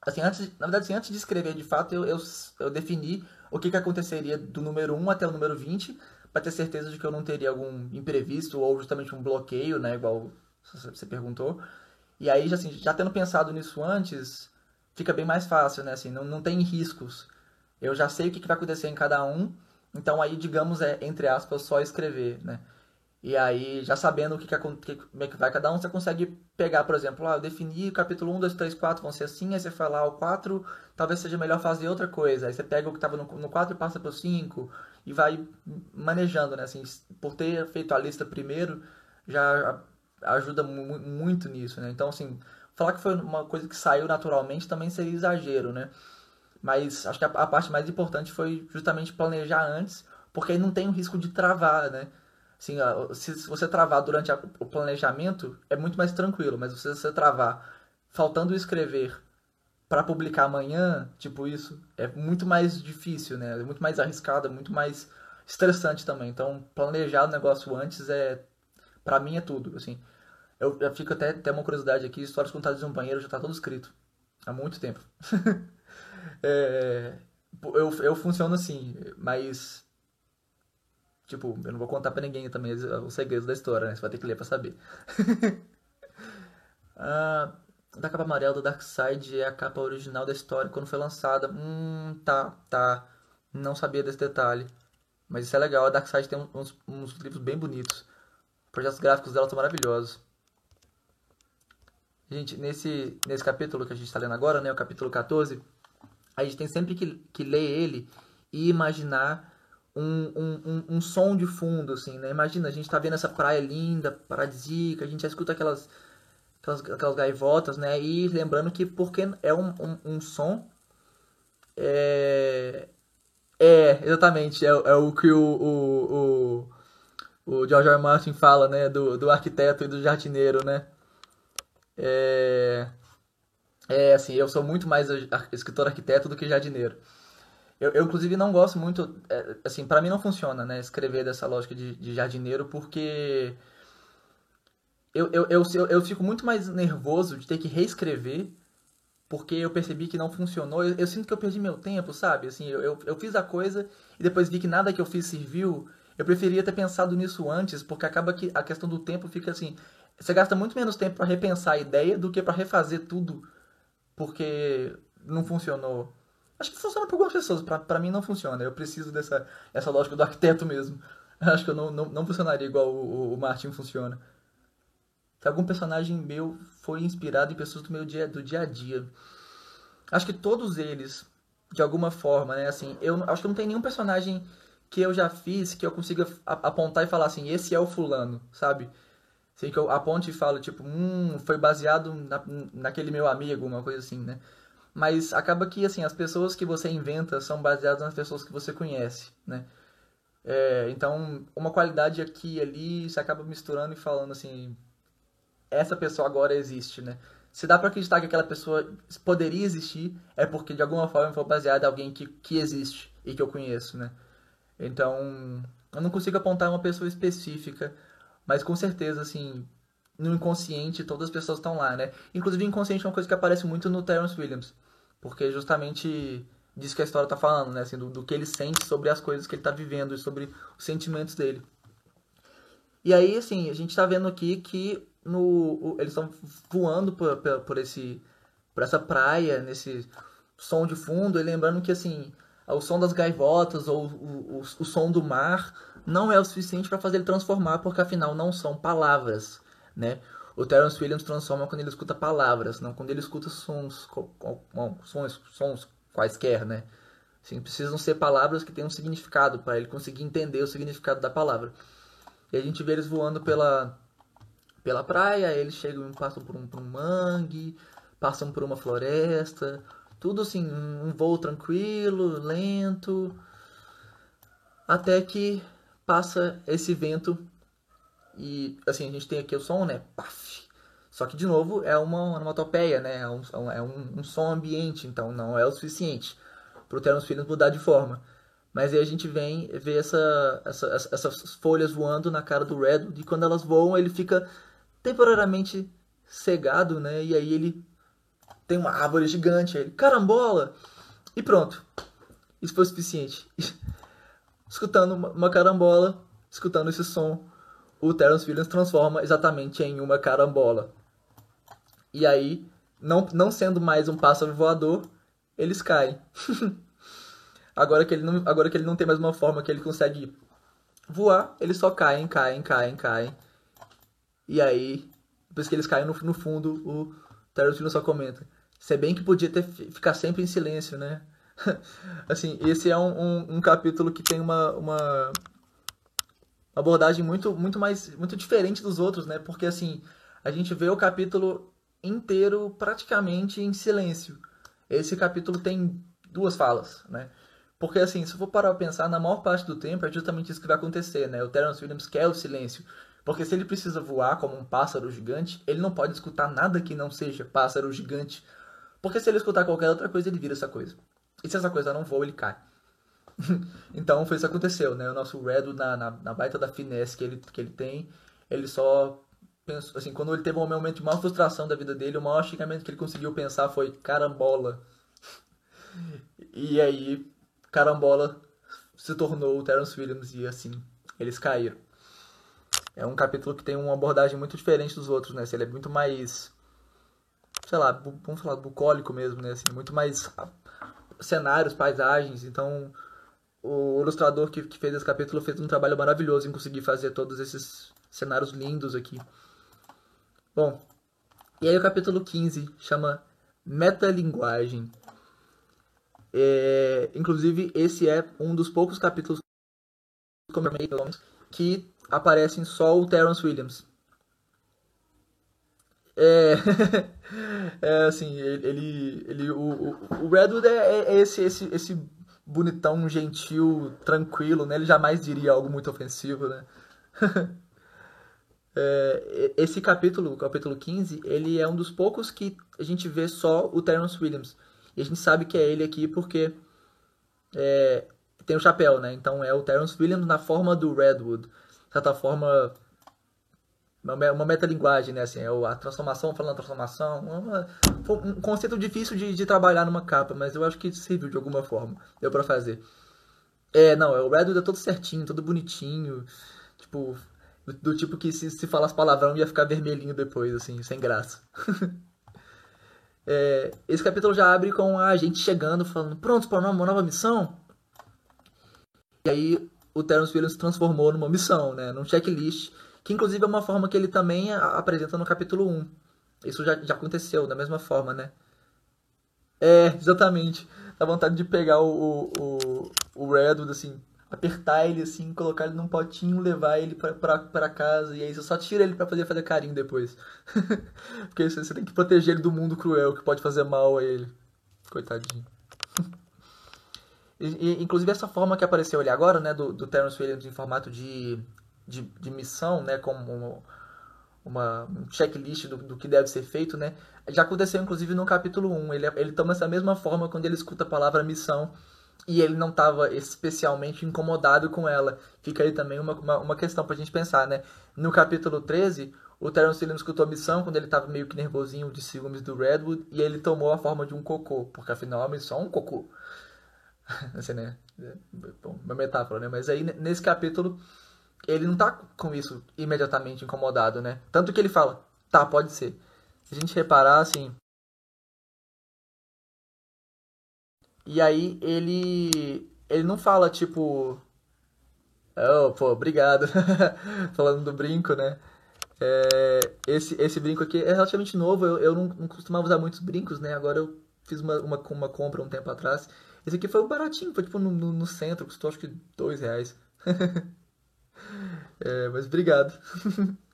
assim, antes, na verdade, assim, antes de escrever de fato, eu, eu, eu defini o que, que aconteceria do número 1 até o número 20, para ter certeza de que eu não teria algum imprevisto ou justamente um bloqueio, né, igual você perguntou. E aí, assim, já tendo pensado nisso antes, fica bem mais fácil, né, assim, não, não tem riscos. Eu já sei o que, que vai acontecer em cada um, então aí, digamos, é, entre aspas, só escrever, né. E aí, já sabendo o que, que, como é que vai cada um, você consegue pegar, por exemplo, ah, eu defini capítulo 1, 2, 3, 4 vão ser assim, aí você fala, ah, o 4 talvez seja melhor fazer outra coisa. Aí você pega o que estava no, no 4 e passa para o 5 e vai manejando, né? Assim, por ter feito a lista primeiro, já ajuda mu muito nisso, né? Então, assim, falar que foi uma coisa que saiu naturalmente também seria exagero, né? Mas acho que a, a parte mais importante foi justamente planejar antes, porque aí não tem o risco de travar, né? Assim, se você travar durante o planejamento, é muito mais tranquilo, mas se você travar faltando escrever para publicar amanhã, tipo isso, é muito mais difícil, né? É muito mais arriscado, é muito mais estressante também. Então, planejar o negócio antes é para mim é tudo, assim. Eu, eu fico até até uma curiosidade aqui, histórias contadas em um banheiro já tá todo escrito há muito tempo. é, eu, eu funciono assim, mas Tipo, eu não vou contar pra ninguém também os segredos da história, né? Você vai ter que ler pra saber. ah, da capa amarela do Darkseid é a capa original da história quando foi lançada. Hum, tá, tá. Não sabia desse detalhe. Mas isso é legal. A Darkseid tem uns, uns livros bem bonitos. Os projetos gráficos dela são maravilhosos. Gente, nesse, nesse capítulo que a gente está lendo agora, né, o capítulo 14, a gente tem sempre que, que ler ele e imaginar um, um, um, som de fundo, assim, né? Imagina, a gente tá vendo essa praia linda, paradisíaca, a gente já escuta aquelas, aquelas, aquelas gaivotas, né? E lembrando que porque é um, um, um som É, é exatamente, é, é o que o, o, o, o George R. Martin fala, né, do, do arquiteto e do jardineiro, né? É, é assim, eu sou muito mais escritor arquiteto do que jardineiro. Eu, eu inclusive, não gosto muito, é, assim, para mim não funciona, né, escrever dessa lógica de, de jardineiro, porque eu, eu, eu, eu, fico muito mais nervoso de ter que reescrever porque eu percebi que não funcionou. Eu, eu, sinto que eu perdi meu tempo, sabe? Assim, eu, eu, fiz a coisa e depois vi que nada que eu fiz serviu. Eu preferia ter pensado nisso antes, porque acaba que a questão do tempo fica assim. Você gasta muito menos tempo para repensar a ideia do que para refazer tudo, porque não funcionou. Acho que funciona para algumas pessoas, para mim não funciona. Eu preciso dessa essa lógica do arquiteto mesmo. Acho que eu não, não, não funcionaria igual o, o Martin funciona que algum personagem meu foi inspirado em pessoas do meu dia, do dia a dia. Acho que todos eles, de alguma forma, né? Assim, eu acho que não tem nenhum personagem que eu já fiz que eu consiga apontar e falar assim, esse é o fulano, sabe? Assim, que eu aponte e falo, tipo, hum, foi baseado na, naquele meu amigo, uma coisa assim, né? Mas acaba que, assim, as pessoas que você inventa são baseadas nas pessoas que você conhece, né? É, então, uma qualidade aqui e ali, você acaba misturando e falando assim, essa pessoa agora existe, né? Se dá para acreditar que aquela pessoa poderia existir, é porque de alguma forma foi baseada em alguém que, que existe e que eu conheço, né? Então, eu não consigo apontar uma pessoa específica, mas com certeza, assim, no inconsciente todas as pessoas estão lá, né? Inclusive, inconsciente é uma coisa que aparece muito no Terence Williams, porque justamente disso que a história tá falando, né? Assim, do, do que ele sente sobre as coisas que ele tá vivendo e sobre os sentimentos dele. E aí, assim, a gente tá vendo aqui que no eles estão voando por, por, por, esse por essa praia nesse som de fundo e lembrando que assim o som das gaivotas ou o, o, o som do mar não é o suficiente para fazer ele transformar porque afinal não são palavras né o Terence Williams transforma quando ele escuta palavras não quando ele escuta sons sons sons quaisquer né? Assim, precisam ser palavras que tenham um significado para ele conseguir entender o significado da palavra. E a gente vê eles voando pela pela praia, eles chegam passam por um, por um mangue, passam por uma floresta, tudo assim, um voo tranquilo, lento, até que passa esse vento e assim, a gente tem aqui o som, né? Paf! Só que de novo é uma onomatopeia, né? É um, é um, um som ambiente, então não é o suficiente para o Terence Filhos mudar de forma. Mas aí a gente vem ver essa, essa, essas folhas voando na cara do Red e quando elas voam ele fica temporariamente cegado, né? E aí ele tem uma árvore gigante, aí ele, carambola! E pronto. Isso foi o suficiente. escutando uma carambola, escutando esse som, o Terence Williams transforma exatamente em uma carambola. E aí, não, não sendo mais um pássaro voador, eles caem. agora, que ele não, agora que ele não tem mais uma forma que ele consegue voar, eles só caem, caem, caem, caem. E aí, depois que eles caem no, no fundo, o Tarantino só comenta. Se bem que podia ter ficar sempre em silêncio, né? assim, esse é um, um, um, capítulo que tem uma, uma abordagem muito, muito mais muito diferente dos outros, né? Porque assim, a gente vê o capítulo inteiro praticamente em silêncio. Esse capítulo tem duas falas, né? Porque assim, se eu for parar pra pensar, na maior parte do tempo é justamente isso que vai acontecer, né? O Terence Williams quer o silêncio. Porque se ele precisa voar como um pássaro gigante, ele não pode escutar nada que não seja pássaro gigante. Porque se ele escutar qualquer outra coisa, ele vira essa coisa. E se essa coisa não voa, ele cai. então foi isso que aconteceu, né? O nosso Redo, na, na, na, baita da finesse que ele, que ele tem, ele só pensou, assim, quando ele teve um momento de maior frustração da vida dele, o maior xingamento que ele conseguiu pensar foi carambola. e aí, carambola se tornou o Terence Williams e assim, eles caíram é um capítulo que tem uma abordagem muito diferente dos outros, né? Ele é muito mais, sei lá, vamos falar bucólico mesmo, né? Assim, muito mais cenários, paisagens. Então, o ilustrador que, que fez esse capítulo fez um trabalho maravilhoso em conseguir fazer todos esses cenários lindos aqui. Bom, e aí o capítulo 15 chama Metalinguagem. É, inclusive, esse é um dos poucos capítulos que aparecem só o Terence Williams. É, é assim, ele, ele, o, o Redwood é, é, esse, esse, esse bonitão, gentil, tranquilo, né? Ele jamais diria algo muito ofensivo, né? é, esse capítulo, capítulo 15, ele é um dos poucos que a gente vê só o Terence Williams. E a gente sabe que é ele aqui porque é, tem o chapéu, né? Então é o Terence Williams na forma do Redwood. De certa forma, uma, metalinguagem, né? Assim, é a transformação falando transformação. Uma, um conceito difícil de, de, trabalhar numa capa, mas eu acho que serviu de alguma forma. Deu pra fazer. É, não, é, o Redwood é todo certinho, todo bonitinho. Tipo, do, do tipo que se, se falasse palavrão ia ficar vermelhinho depois, assim, sem graça. é, esse capítulo já abre com a gente chegando, falando, prontos para uma nova missão? E aí o Terence Williams se transformou numa missão, né? Num checklist que inclusive é uma forma que ele também apresenta no capítulo 1. Isso já, já aconteceu da mesma forma, né? É, exatamente. Dá vontade de pegar o, o, o Redwood, assim, apertar ele, assim, colocar ele num potinho, levar ele pra, pra, pra casa, e aí você só tira ele pra poder fazer carinho depois. Porque você, você tem que proteger ele do mundo cruel que pode fazer mal a ele. Coitadinho. E, e, inclusive essa forma que apareceu ali agora, né, do, do Terence Williams em formato de de, de missão, né, como uma, um checklist do, do que deve ser feito, né, já aconteceu inclusive no capítulo 1. Ele, ele toma essa mesma forma quando ele escuta a palavra missão e ele não estava especialmente incomodado com ela. Fica aí também uma, uma, uma questão para a gente pensar, né? No capítulo 13, o Terence Williams escutou a missão quando ele estava meio que nervosinho de ciúmes do Redwood e ele tomou a forma de um cocô, porque afinal a missão é um cocô. assim, né? Bom, uma metáfora, né? Mas aí nesse capítulo ele não tá com isso imediatamente incomodado, né? Tanto que ele fala, tá, pode ser. Se a gente reparar, assim. E aí ele. Ele não fala, tipo. Oh, pô, obrigado. Falando do brinco, né? É, esse, esse brinco aqui é relativamente novo. Eu, eu não, não costumava usar muitos brincos, né? Agora eu fiz uma, uma, uma compra um tempo atrás. Esse aqui foi baratinho, foi tipo no, no, no centro, custou acho que dois reais. É, mas obrigado.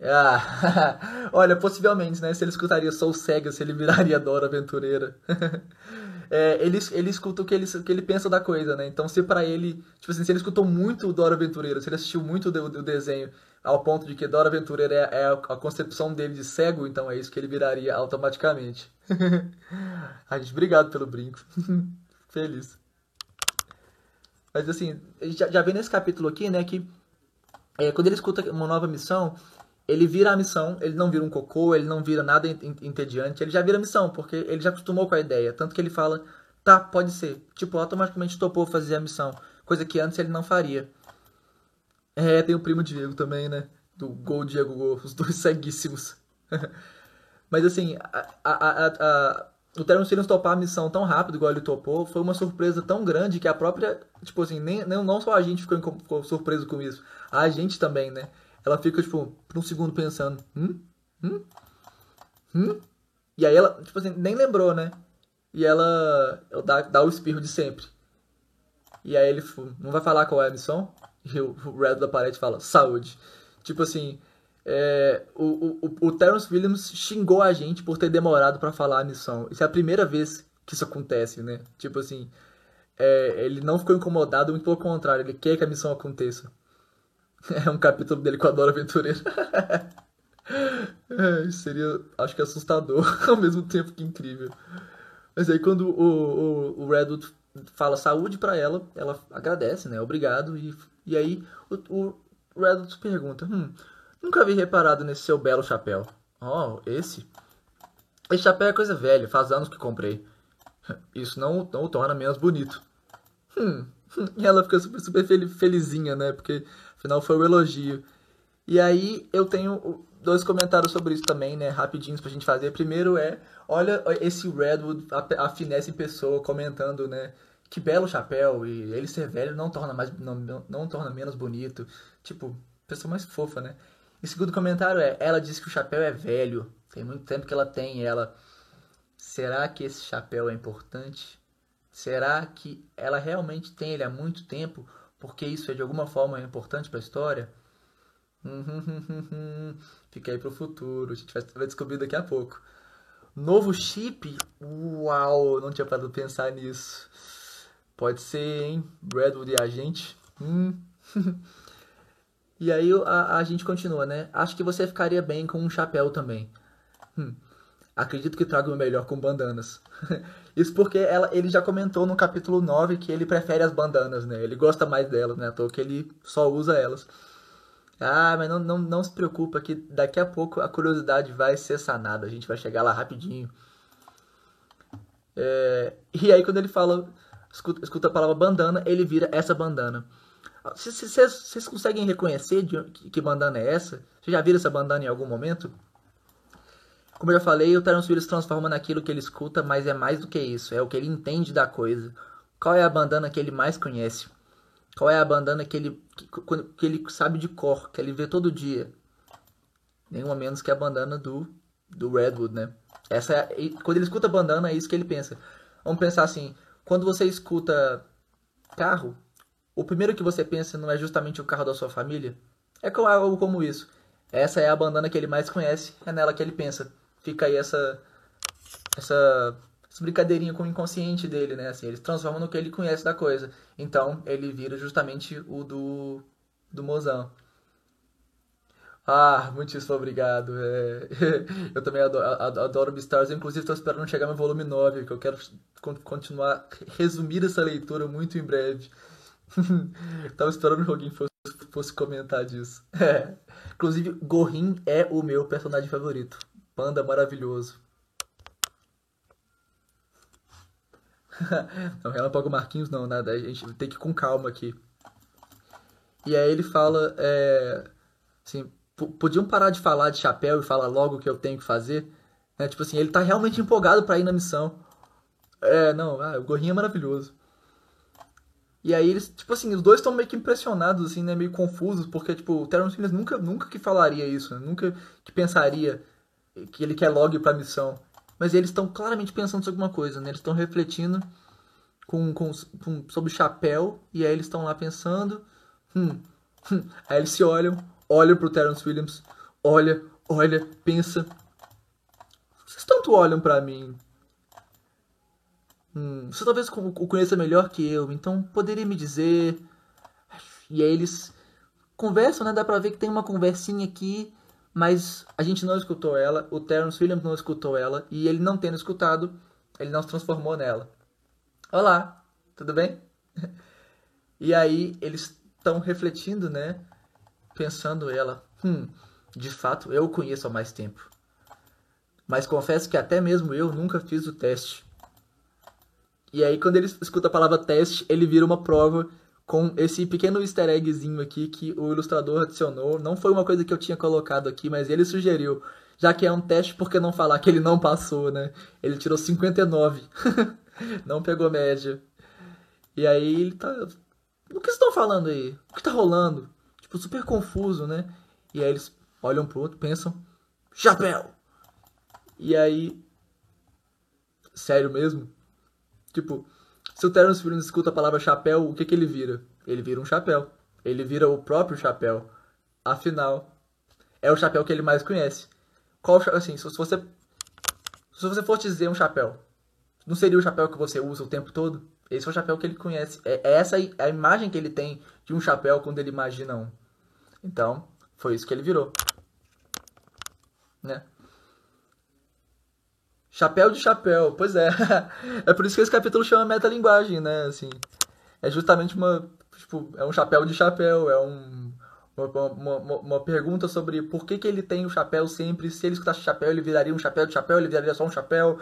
Ah, olha, possivelmente, né? Se ele escutaria Soul Cega, se ele viraria Dora Aventureira. é, ele, ele escuta o que ele, o que ele pensa da coisa, né? Então, se para ele, tipo assim, se ele escutou muito Dora Aventureira, se ele assistiu muito o, o desenho ao ponto de que Dora Aventureira é, é a, a, concepção dele de cego, então é isso que ele viraria automaticamente. Ai, gente, obrigado pelo brinco. Feliz. Mas assim, já, já vem nesse capítulo aqui, né, que é, quando ele escuta uma nova missão, ele vira a missão, ele não vira um cocô, ele não vira nada entediante, ele já vira a missão, porque ele já acostumou com a ideia. Tanto que ele fala, tá, pode ser. Tipo, automaticamente topou fazer a missão, coisa que antes ele não faria. É, tem o primo Diego também, né? Do Gol Diego Gol, os dois ceguíssimos. Mas assim, a, a, a, o Terence Williams topar a missão tão rápido igual ele topou foi uma surpresa tão grande que a própria, tipo assim, nem, não só a gente ficou, ficou surpreso com isso, a gente também, né? Ela fica, tipo, por um segundo pensando, hum? Hum? Hum? E aí ela, tipo assim, nem lembrou, né? E ela, ela dá, dá o espirro de sempre. E aí ele não vai falar qual é a missão? E o Red da parede fala, saúde. Tipo assim, é, o, o, o Terence Williams xingou a gente por ter demorado para falar a missão. Isso é a primeira vez que isso acontece, né? Tipo assim, é, ele não ficou incomodado, muito pelo contrário, ele quer que a missão aconteça. É um capítulo dele com a Dora Aventureira. é, seria, acho que assustador, ao mesmo tempo que incrível. Mas aí quando o, o, o Redwood fala saúde para ela, ela agradece, né? Obrigado. E, e aí o, o Redwood pergunta, hum, Nunca havia reparado nesse seu belo chapéu. Oh, esse? Esse chapéu é coisa velha, faz anos que comprei. Isso não, não o torna menos bonito. Hum. E ela fica super, super felizinha, né? Porque afinal foi o um elogio. E aí eu tenho dois comentários sobre isso também, né? Rapidinhos pra gente fazer. Primeiro é, olha esse Redwood, a, a finesse pessoa, comentando, né? Que belo chapéu, e ele ser velho não torna mais não, não, não torna menos bonito. Tipo, pessoa mais fofa, né? E segundo comentário é: ela diz que o chapéu é velho, tem muito tempo que ela tem. ela, será que esse chapéu é importante? Será que ela realmente tem ele há muito tempo? Porque isso é de alguma forma importante para a história? Fica aí pro futuro, a gente vai descobrir daqui a pouco. Novo chip? Uau, não tinha parado de pensar nisso. Pode ser, hein? Redwood e a gente. Hum. e aí a, a gente continua, né? Acho que você ficaria bem com um chapéu também. Hum. Acredito que traga o melhor com bandanas. Isso porque ela, ele já comentou no capítulo 9 que ele prefere as bandanas, né? Ele gosta mais delas, né? Toa que ele só usa elas. Ah, mas não, não, não se preocupa que daqui a pouco a curiosidade vai ser sanada. A gente vai chegar lá rapidinho. É, e aí quando ele fala, escuta, escuta, a palavra bandana, ele vira essa bandana. Vocês conseguem reconhecer de, que, bandana é essa? Você já viram essa bandana em algum momento? Como eu já falei, o Terence Williams transforma naquilo que ele escuta, mas é mais do que isso. É o que ele entende da coisa. Qual é a bandana que ele mais conhece? Qual é a bandana que ele, que, que ele sabe de cor, que ele vê todo dia? Nenhuma menos que a bandana do, do Redwood, né? Essa é, quando ele escuta bandana, é isso que ele pensa. Vamos pensar assim, quando você escuta carro, o primeiro que você pensa não é justamente o carro da sua família? É algo como isso. Essa é a bandana que ele mais conhece, é nela que ele pensa fica aí essa, essa, essa brincadeirinha com o inconsciente dele, né? Assim, ele transforma no que ele conhece da coisa. Então, ele vira justamente o do, do mozão. Ah, muitíssimo obrigado. É... eu também adoro, adoro Beastars. Inclusive, estou esperando chegar no volume 9, que eu quero continuar, resumir essa leitura muito em breve. Tava esperando que alguém fosse, fosse comentar disso. É. Inclusive, Gorin é o meu personagem favorito. Panda maravilhoso. não, Relâmpago Marquinhos não, nada. A gente tem que ir com calma aqui. E aí ele fala, é, assim, podiam parar de falar de chapéu e falar logo o que eu tenho que fazer? Né? Tipo assim, ele tá realmente empolgado para ir na missão. É, não, ah, o gorrinho é maravilhoso. E aí eles, tipo assim, os dois estão meio que impressionados, assim, né? Meio confusos, porque, tipo, o Terence Williams nunca, nunca que falaria isso, né? Nunca que pensaria que ele quer log para a missão. Mas eles estão claramente pensando sobre alguma coisa, né? Eles estão refletindo com, com, com, sobre o chapéu e aí eles estão lá pensando. Hum, hum. Aí eles se olham, olham pro Terence Williams, olha, olha, pensa. Vocês tanto olham para mim. Hum, você talvez o conheça melhor que eu, então poderia me dizer. E aí eles conversam, né? Dá pra ver que tem uma conversinha aqui mas a gente não escutou ela, o Terence Williams não escutou ela, e ele não tendo escutado, ele não se transformou nela. Olá, tudo bem? E aí eles estão refletindo, né? Pensando ela, hum, de fato eu conheço há mais tempo. Mas confesso que até mesmo eu nunca fiz o teste. E aí quando ele escuta a palavra teste, ele vira uma prova com esse pequeno easter eggzinho aqui que o ilustrador adicionou. Não foi uma coisa que eu tinha colocado aqui, mas ele sugeriu. Já que é um teste, por que não falar que ele não passou, né? Ele tirou 59. não pegou média. E aí ele tá. O que vocês estão falando aí? O que tá rolando? Tipo, super confuso, né? E aí eles olham pro outro, pensam: Chapéu! E aí. Sério mesmo? Tipo, se o Terence Williams escuta a palavra chapéu, o que, que ele vira? Ele vira um chapéu. Ele vira o próprio chapéu. Afinal, é o chapéu que ele mais conhece. Qual assim, se você se você for dizer um chapéu, não seria o chapéu que você usa o tempo todo? Esse é o chapéu que ele conhece. É, é essa a imagem que ele tem de um chapéu quando ele imagina um. Então, foi isso que ele virou. Né? Chapéu de chapéu, pois é. é por isso que esse capítulo chama metalinguagem, né? Assim, é justamente uma. Tipo, é um chapéu de chapéu, é um, uma, uma, uma, pergunta sobre por que, que ele tem o chapéu sempre. Se ele escutasse chapéu, ele viraria um chapéu de chapéu, ele viraria só um chapéu.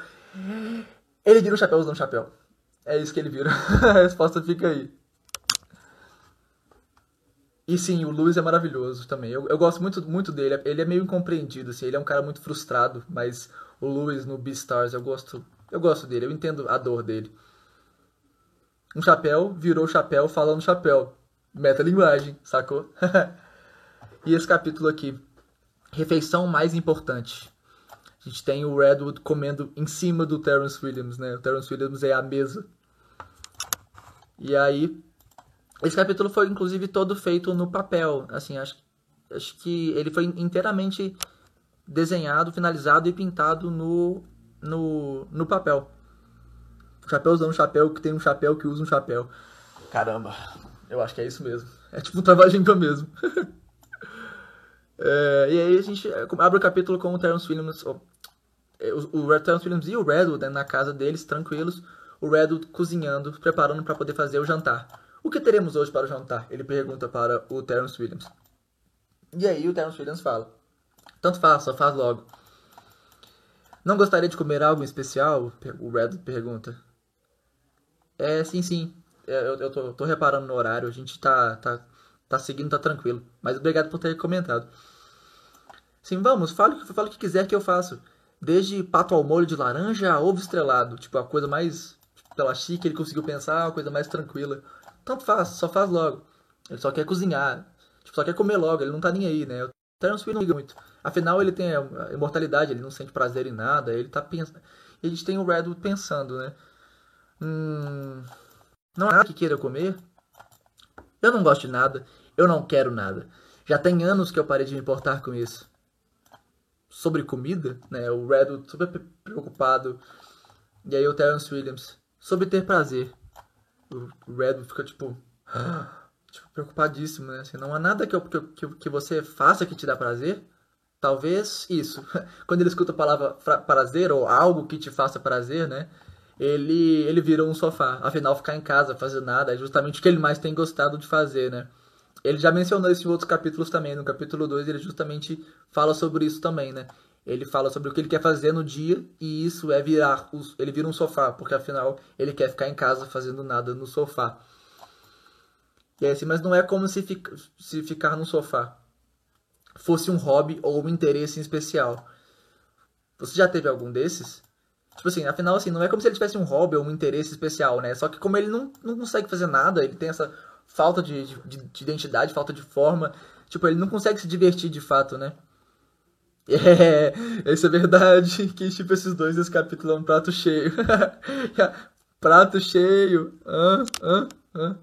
Ele vira um chapéu usando um chapéu. É isso que ele vira. A resposta fica aí. E sim, o Luiz é maravilhoso também. Eu, eu gosto muito, muito dele. Ele é meio incompreendido, assim. Ele é um cara muito frustrado, mas o Lewis no Beastars, eu gosto, eu gosto dele, eu entendo a dor dele. Um chapéu virou chapéu falando chapéu. Metalinguagem, sacou? e esse capítulo aqui, refeição mais importante. A gente tem o Redwood comendo em cima do Terence Williams, né? O Terence Williams é a mesa. E aí, esse capítulo foi inclusive todo feito no papel, assim, acho acho que ele foi inteiramente desenhado, finalizado e pintado no, no, no papel. O chapéu usando chapéu que tem um chapéu que usa um chapéu. Caramba, eu acho que é isso mesmo. É tipo um trabalho de mesmo. é, e aí a gente abre o capítulo com o Terence Williams. É, o, o Terence Williams e o Redwood né, na casa deles, tranquilos. O Redwood cozinhando, preparando para poder fazer o jantar. O que teremos hoje para o jantar? Ele pergunta para o Terence Williams. E aí o Terence Williams fala: Tanto faz, só faz logo. Não gostaria de comer algo especial? O Redwood pergunta. É, sim, sim. É, eu, eu tô, tô, reparando no horário, a gente tá, tá, tá seguindo, tá tranquilo. Mas obrigado por ter comentado. Sim, vamos, fale, fale o que quiser que eu faço. Desde pato ao molho de laranja a ovo estrelado. Tipo, a coisa mais pela chique ele conseguiu pensar, a coisa mais tranquila. Tanto faz, só faz logo. Ele só quer cozinhar. Tipo, só quer comer logo, ele não tá nem aí, né? O Terence Hill não liga muito. Afinal, ele tem a imortalidade, ele não sente prazer em nada, ele tá pensando. E gente tem o Redwood pensando, né? Hum, não há nada que queira comer? Eu não gosto de nada. Eu não quero nada. Já tem anos que eu parei de me importar com isso. Sobre comida, né? O Redwood super preocupado. E aí o Terence Williams. Sobre ter prazer. O Redwood fica tipo... preocupadíssimo, né? Assim, não há nada que, eu, que, que você faça que te dá prazer. Talvez isso. Quando ele escuta a palavra prazer ou algo que te faça prazer, né? ele, ele virou um sofá. Afinal, ficar em casa, fazer nada, é justamente o que ele mais tem gostado de fazer, né? Ele já mencionou isso em outros capítulos também. No capítulo 2 ele justamente fala sobre isso também, né? Ele fala sobre o que ele quer fazer no dia e isso é virar, ele vira um sofá, porque afinal ele quer ficar em casa fazendo nada no sofá. E é assim, mas não é como se, fica, se ficar no sofá fosse um hobby ou um interesse em especial. Você já teve algum desses? Tipo assim, afinal, assim, não é como se ele tivesse um hobby ou um interesse especial, né? Só que como ele não, não consegue fazer nada, ele tem essa falta de, de, de identidade, falta de forma. Tipo, ele não consegue se divertir de fato, né? É, isso é verdade. Que tipo, esses dois, esse capítulo é um prato cheio. prato cheio. Ah, ah.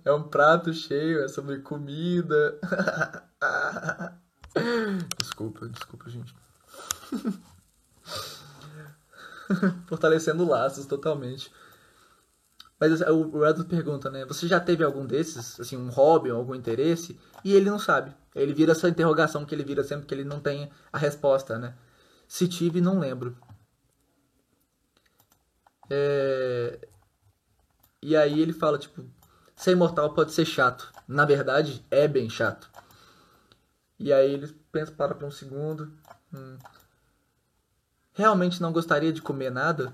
É um prato cheio, é sobre comida. desculpa, desculpa, gente. Fortalecendo laços totalmente. Mas o Edward pergunta, né? Você já teve algum desses, assim, um hobby algum interesse? E ele não sabe. Ele vira essa interrogação que ele vira sempre que ele não tem a resposta, né? Se tive, não lembro. É... E aí ele fala, tipo, ser imortal pode ser chato. Na verdade, é bem chato. E aí ele pensa, para por um segundo. Hum, realmente não gostaria de comer nada?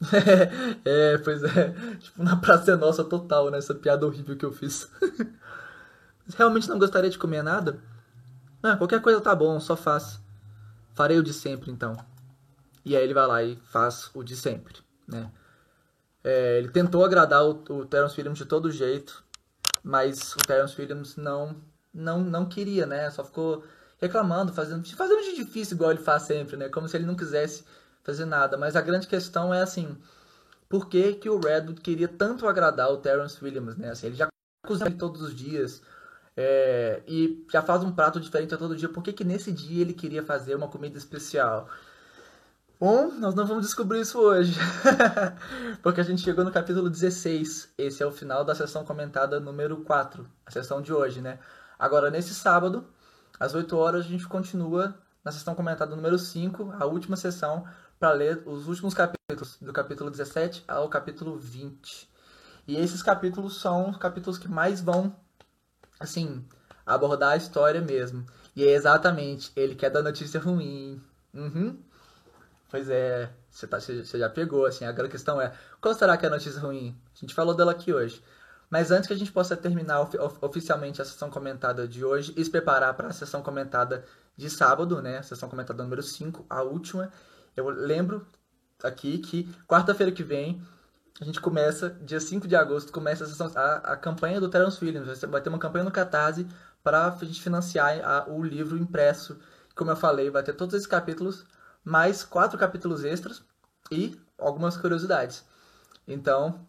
é, pois é. Tipo, na Praça é Nossa total, né? Essa piada horrível que eu fiz. realmente não gostaria de comer nada? Ah, qualquer coisa tá bom, só faz. Farei o de sempre, então. E aí ele vai lá e faz o de sempre, né? É, ele tentou agradar o, o Terence Williams de todo jeito, mas o Terence Williams não, não, não queria, né? Só ficou reclamando, fazendo, fazendo de difícil igual ele faz sempre, né? Como se ele não quisesse fazer nada. Mas a grande questão é assim, por que, que o Redwood queria tanto agradar o Terence Williams, né? Assim, ele já cozinha todos os dias é, e já faz um prato diferente a todo dia. Por que, que nesse dia ele queria fazer uma comida especial? Bom, nós não vamos descobrir isso hoje, porque a gente chegou no capítulo 16. Esse é o final da sessão comentada número 4, a sessão de hoje, né? Agora, nesse sábado, às 8 horas a gente continua na sessão comentada número 5, a última sessão, para ler os últimos capítulos, do capítulo 17 ao capítulo 20. E esses capítulos são os capítulos que mais vão, assim, abordar a história mesmo. E é exatamente, ele quer dar notícia ruim. Uhum. Pois é, você, tá, você já pegou, assim, a grande questão é, qual será que é a notícia ruim? A gente falou dela aqui hoje. Mas antes que a gente possa terminar oficialmente a sessão comentada de hoje e se preparar para a sessão comentada de sábado, né? Sessão comentada número 5, a última, eu lembro aqui que quarta-feira que vem a gente começa, dia 5 de agosto, começa a, sessão, a, a campanha do Terence Williams. Vai ter uma campanha no Catarse para a gente financiar a, o livro impresso. Como eu falei, vai ter todos esses capítulos, mais quatro capítulos extras e algumas curiosidades. Então,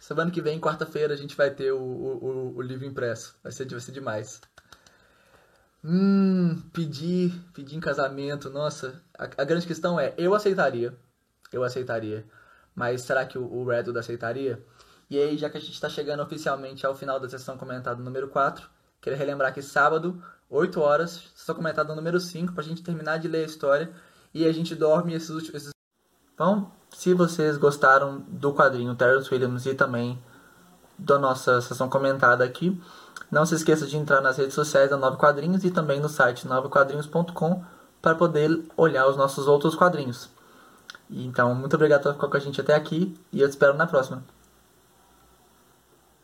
Semana que vem, quarta-feira, a gente vai ter o, o, o, livro impresso. Vai ser, vai ser demais. Hum, pedir, pedir em casamento, nossa. A, a grande questão é, eu aceitaria. Eu aceitaria. Mas será que o, o Redwood aceitaria? E aí, já que a gente está chegando oficialmente ao final da sessão comentada número 4, queria relembrar que sábado, 8 horas, sessão comentada número 5, para a gente terminar de ler a história e a gente dorme esses últimos. Bom, se vocês gostaram do quadrinho Terrence Williams e também da nossa sessão comentada aqui, não se esqueça de entrar nas redes sociais da Nove Quadrinhos e também no site novequadrinhos.com para poder olhar os nossos outros quadrinhos. Então, muito obrigado por ficar com a gente até aqui e eu te espero na próxima.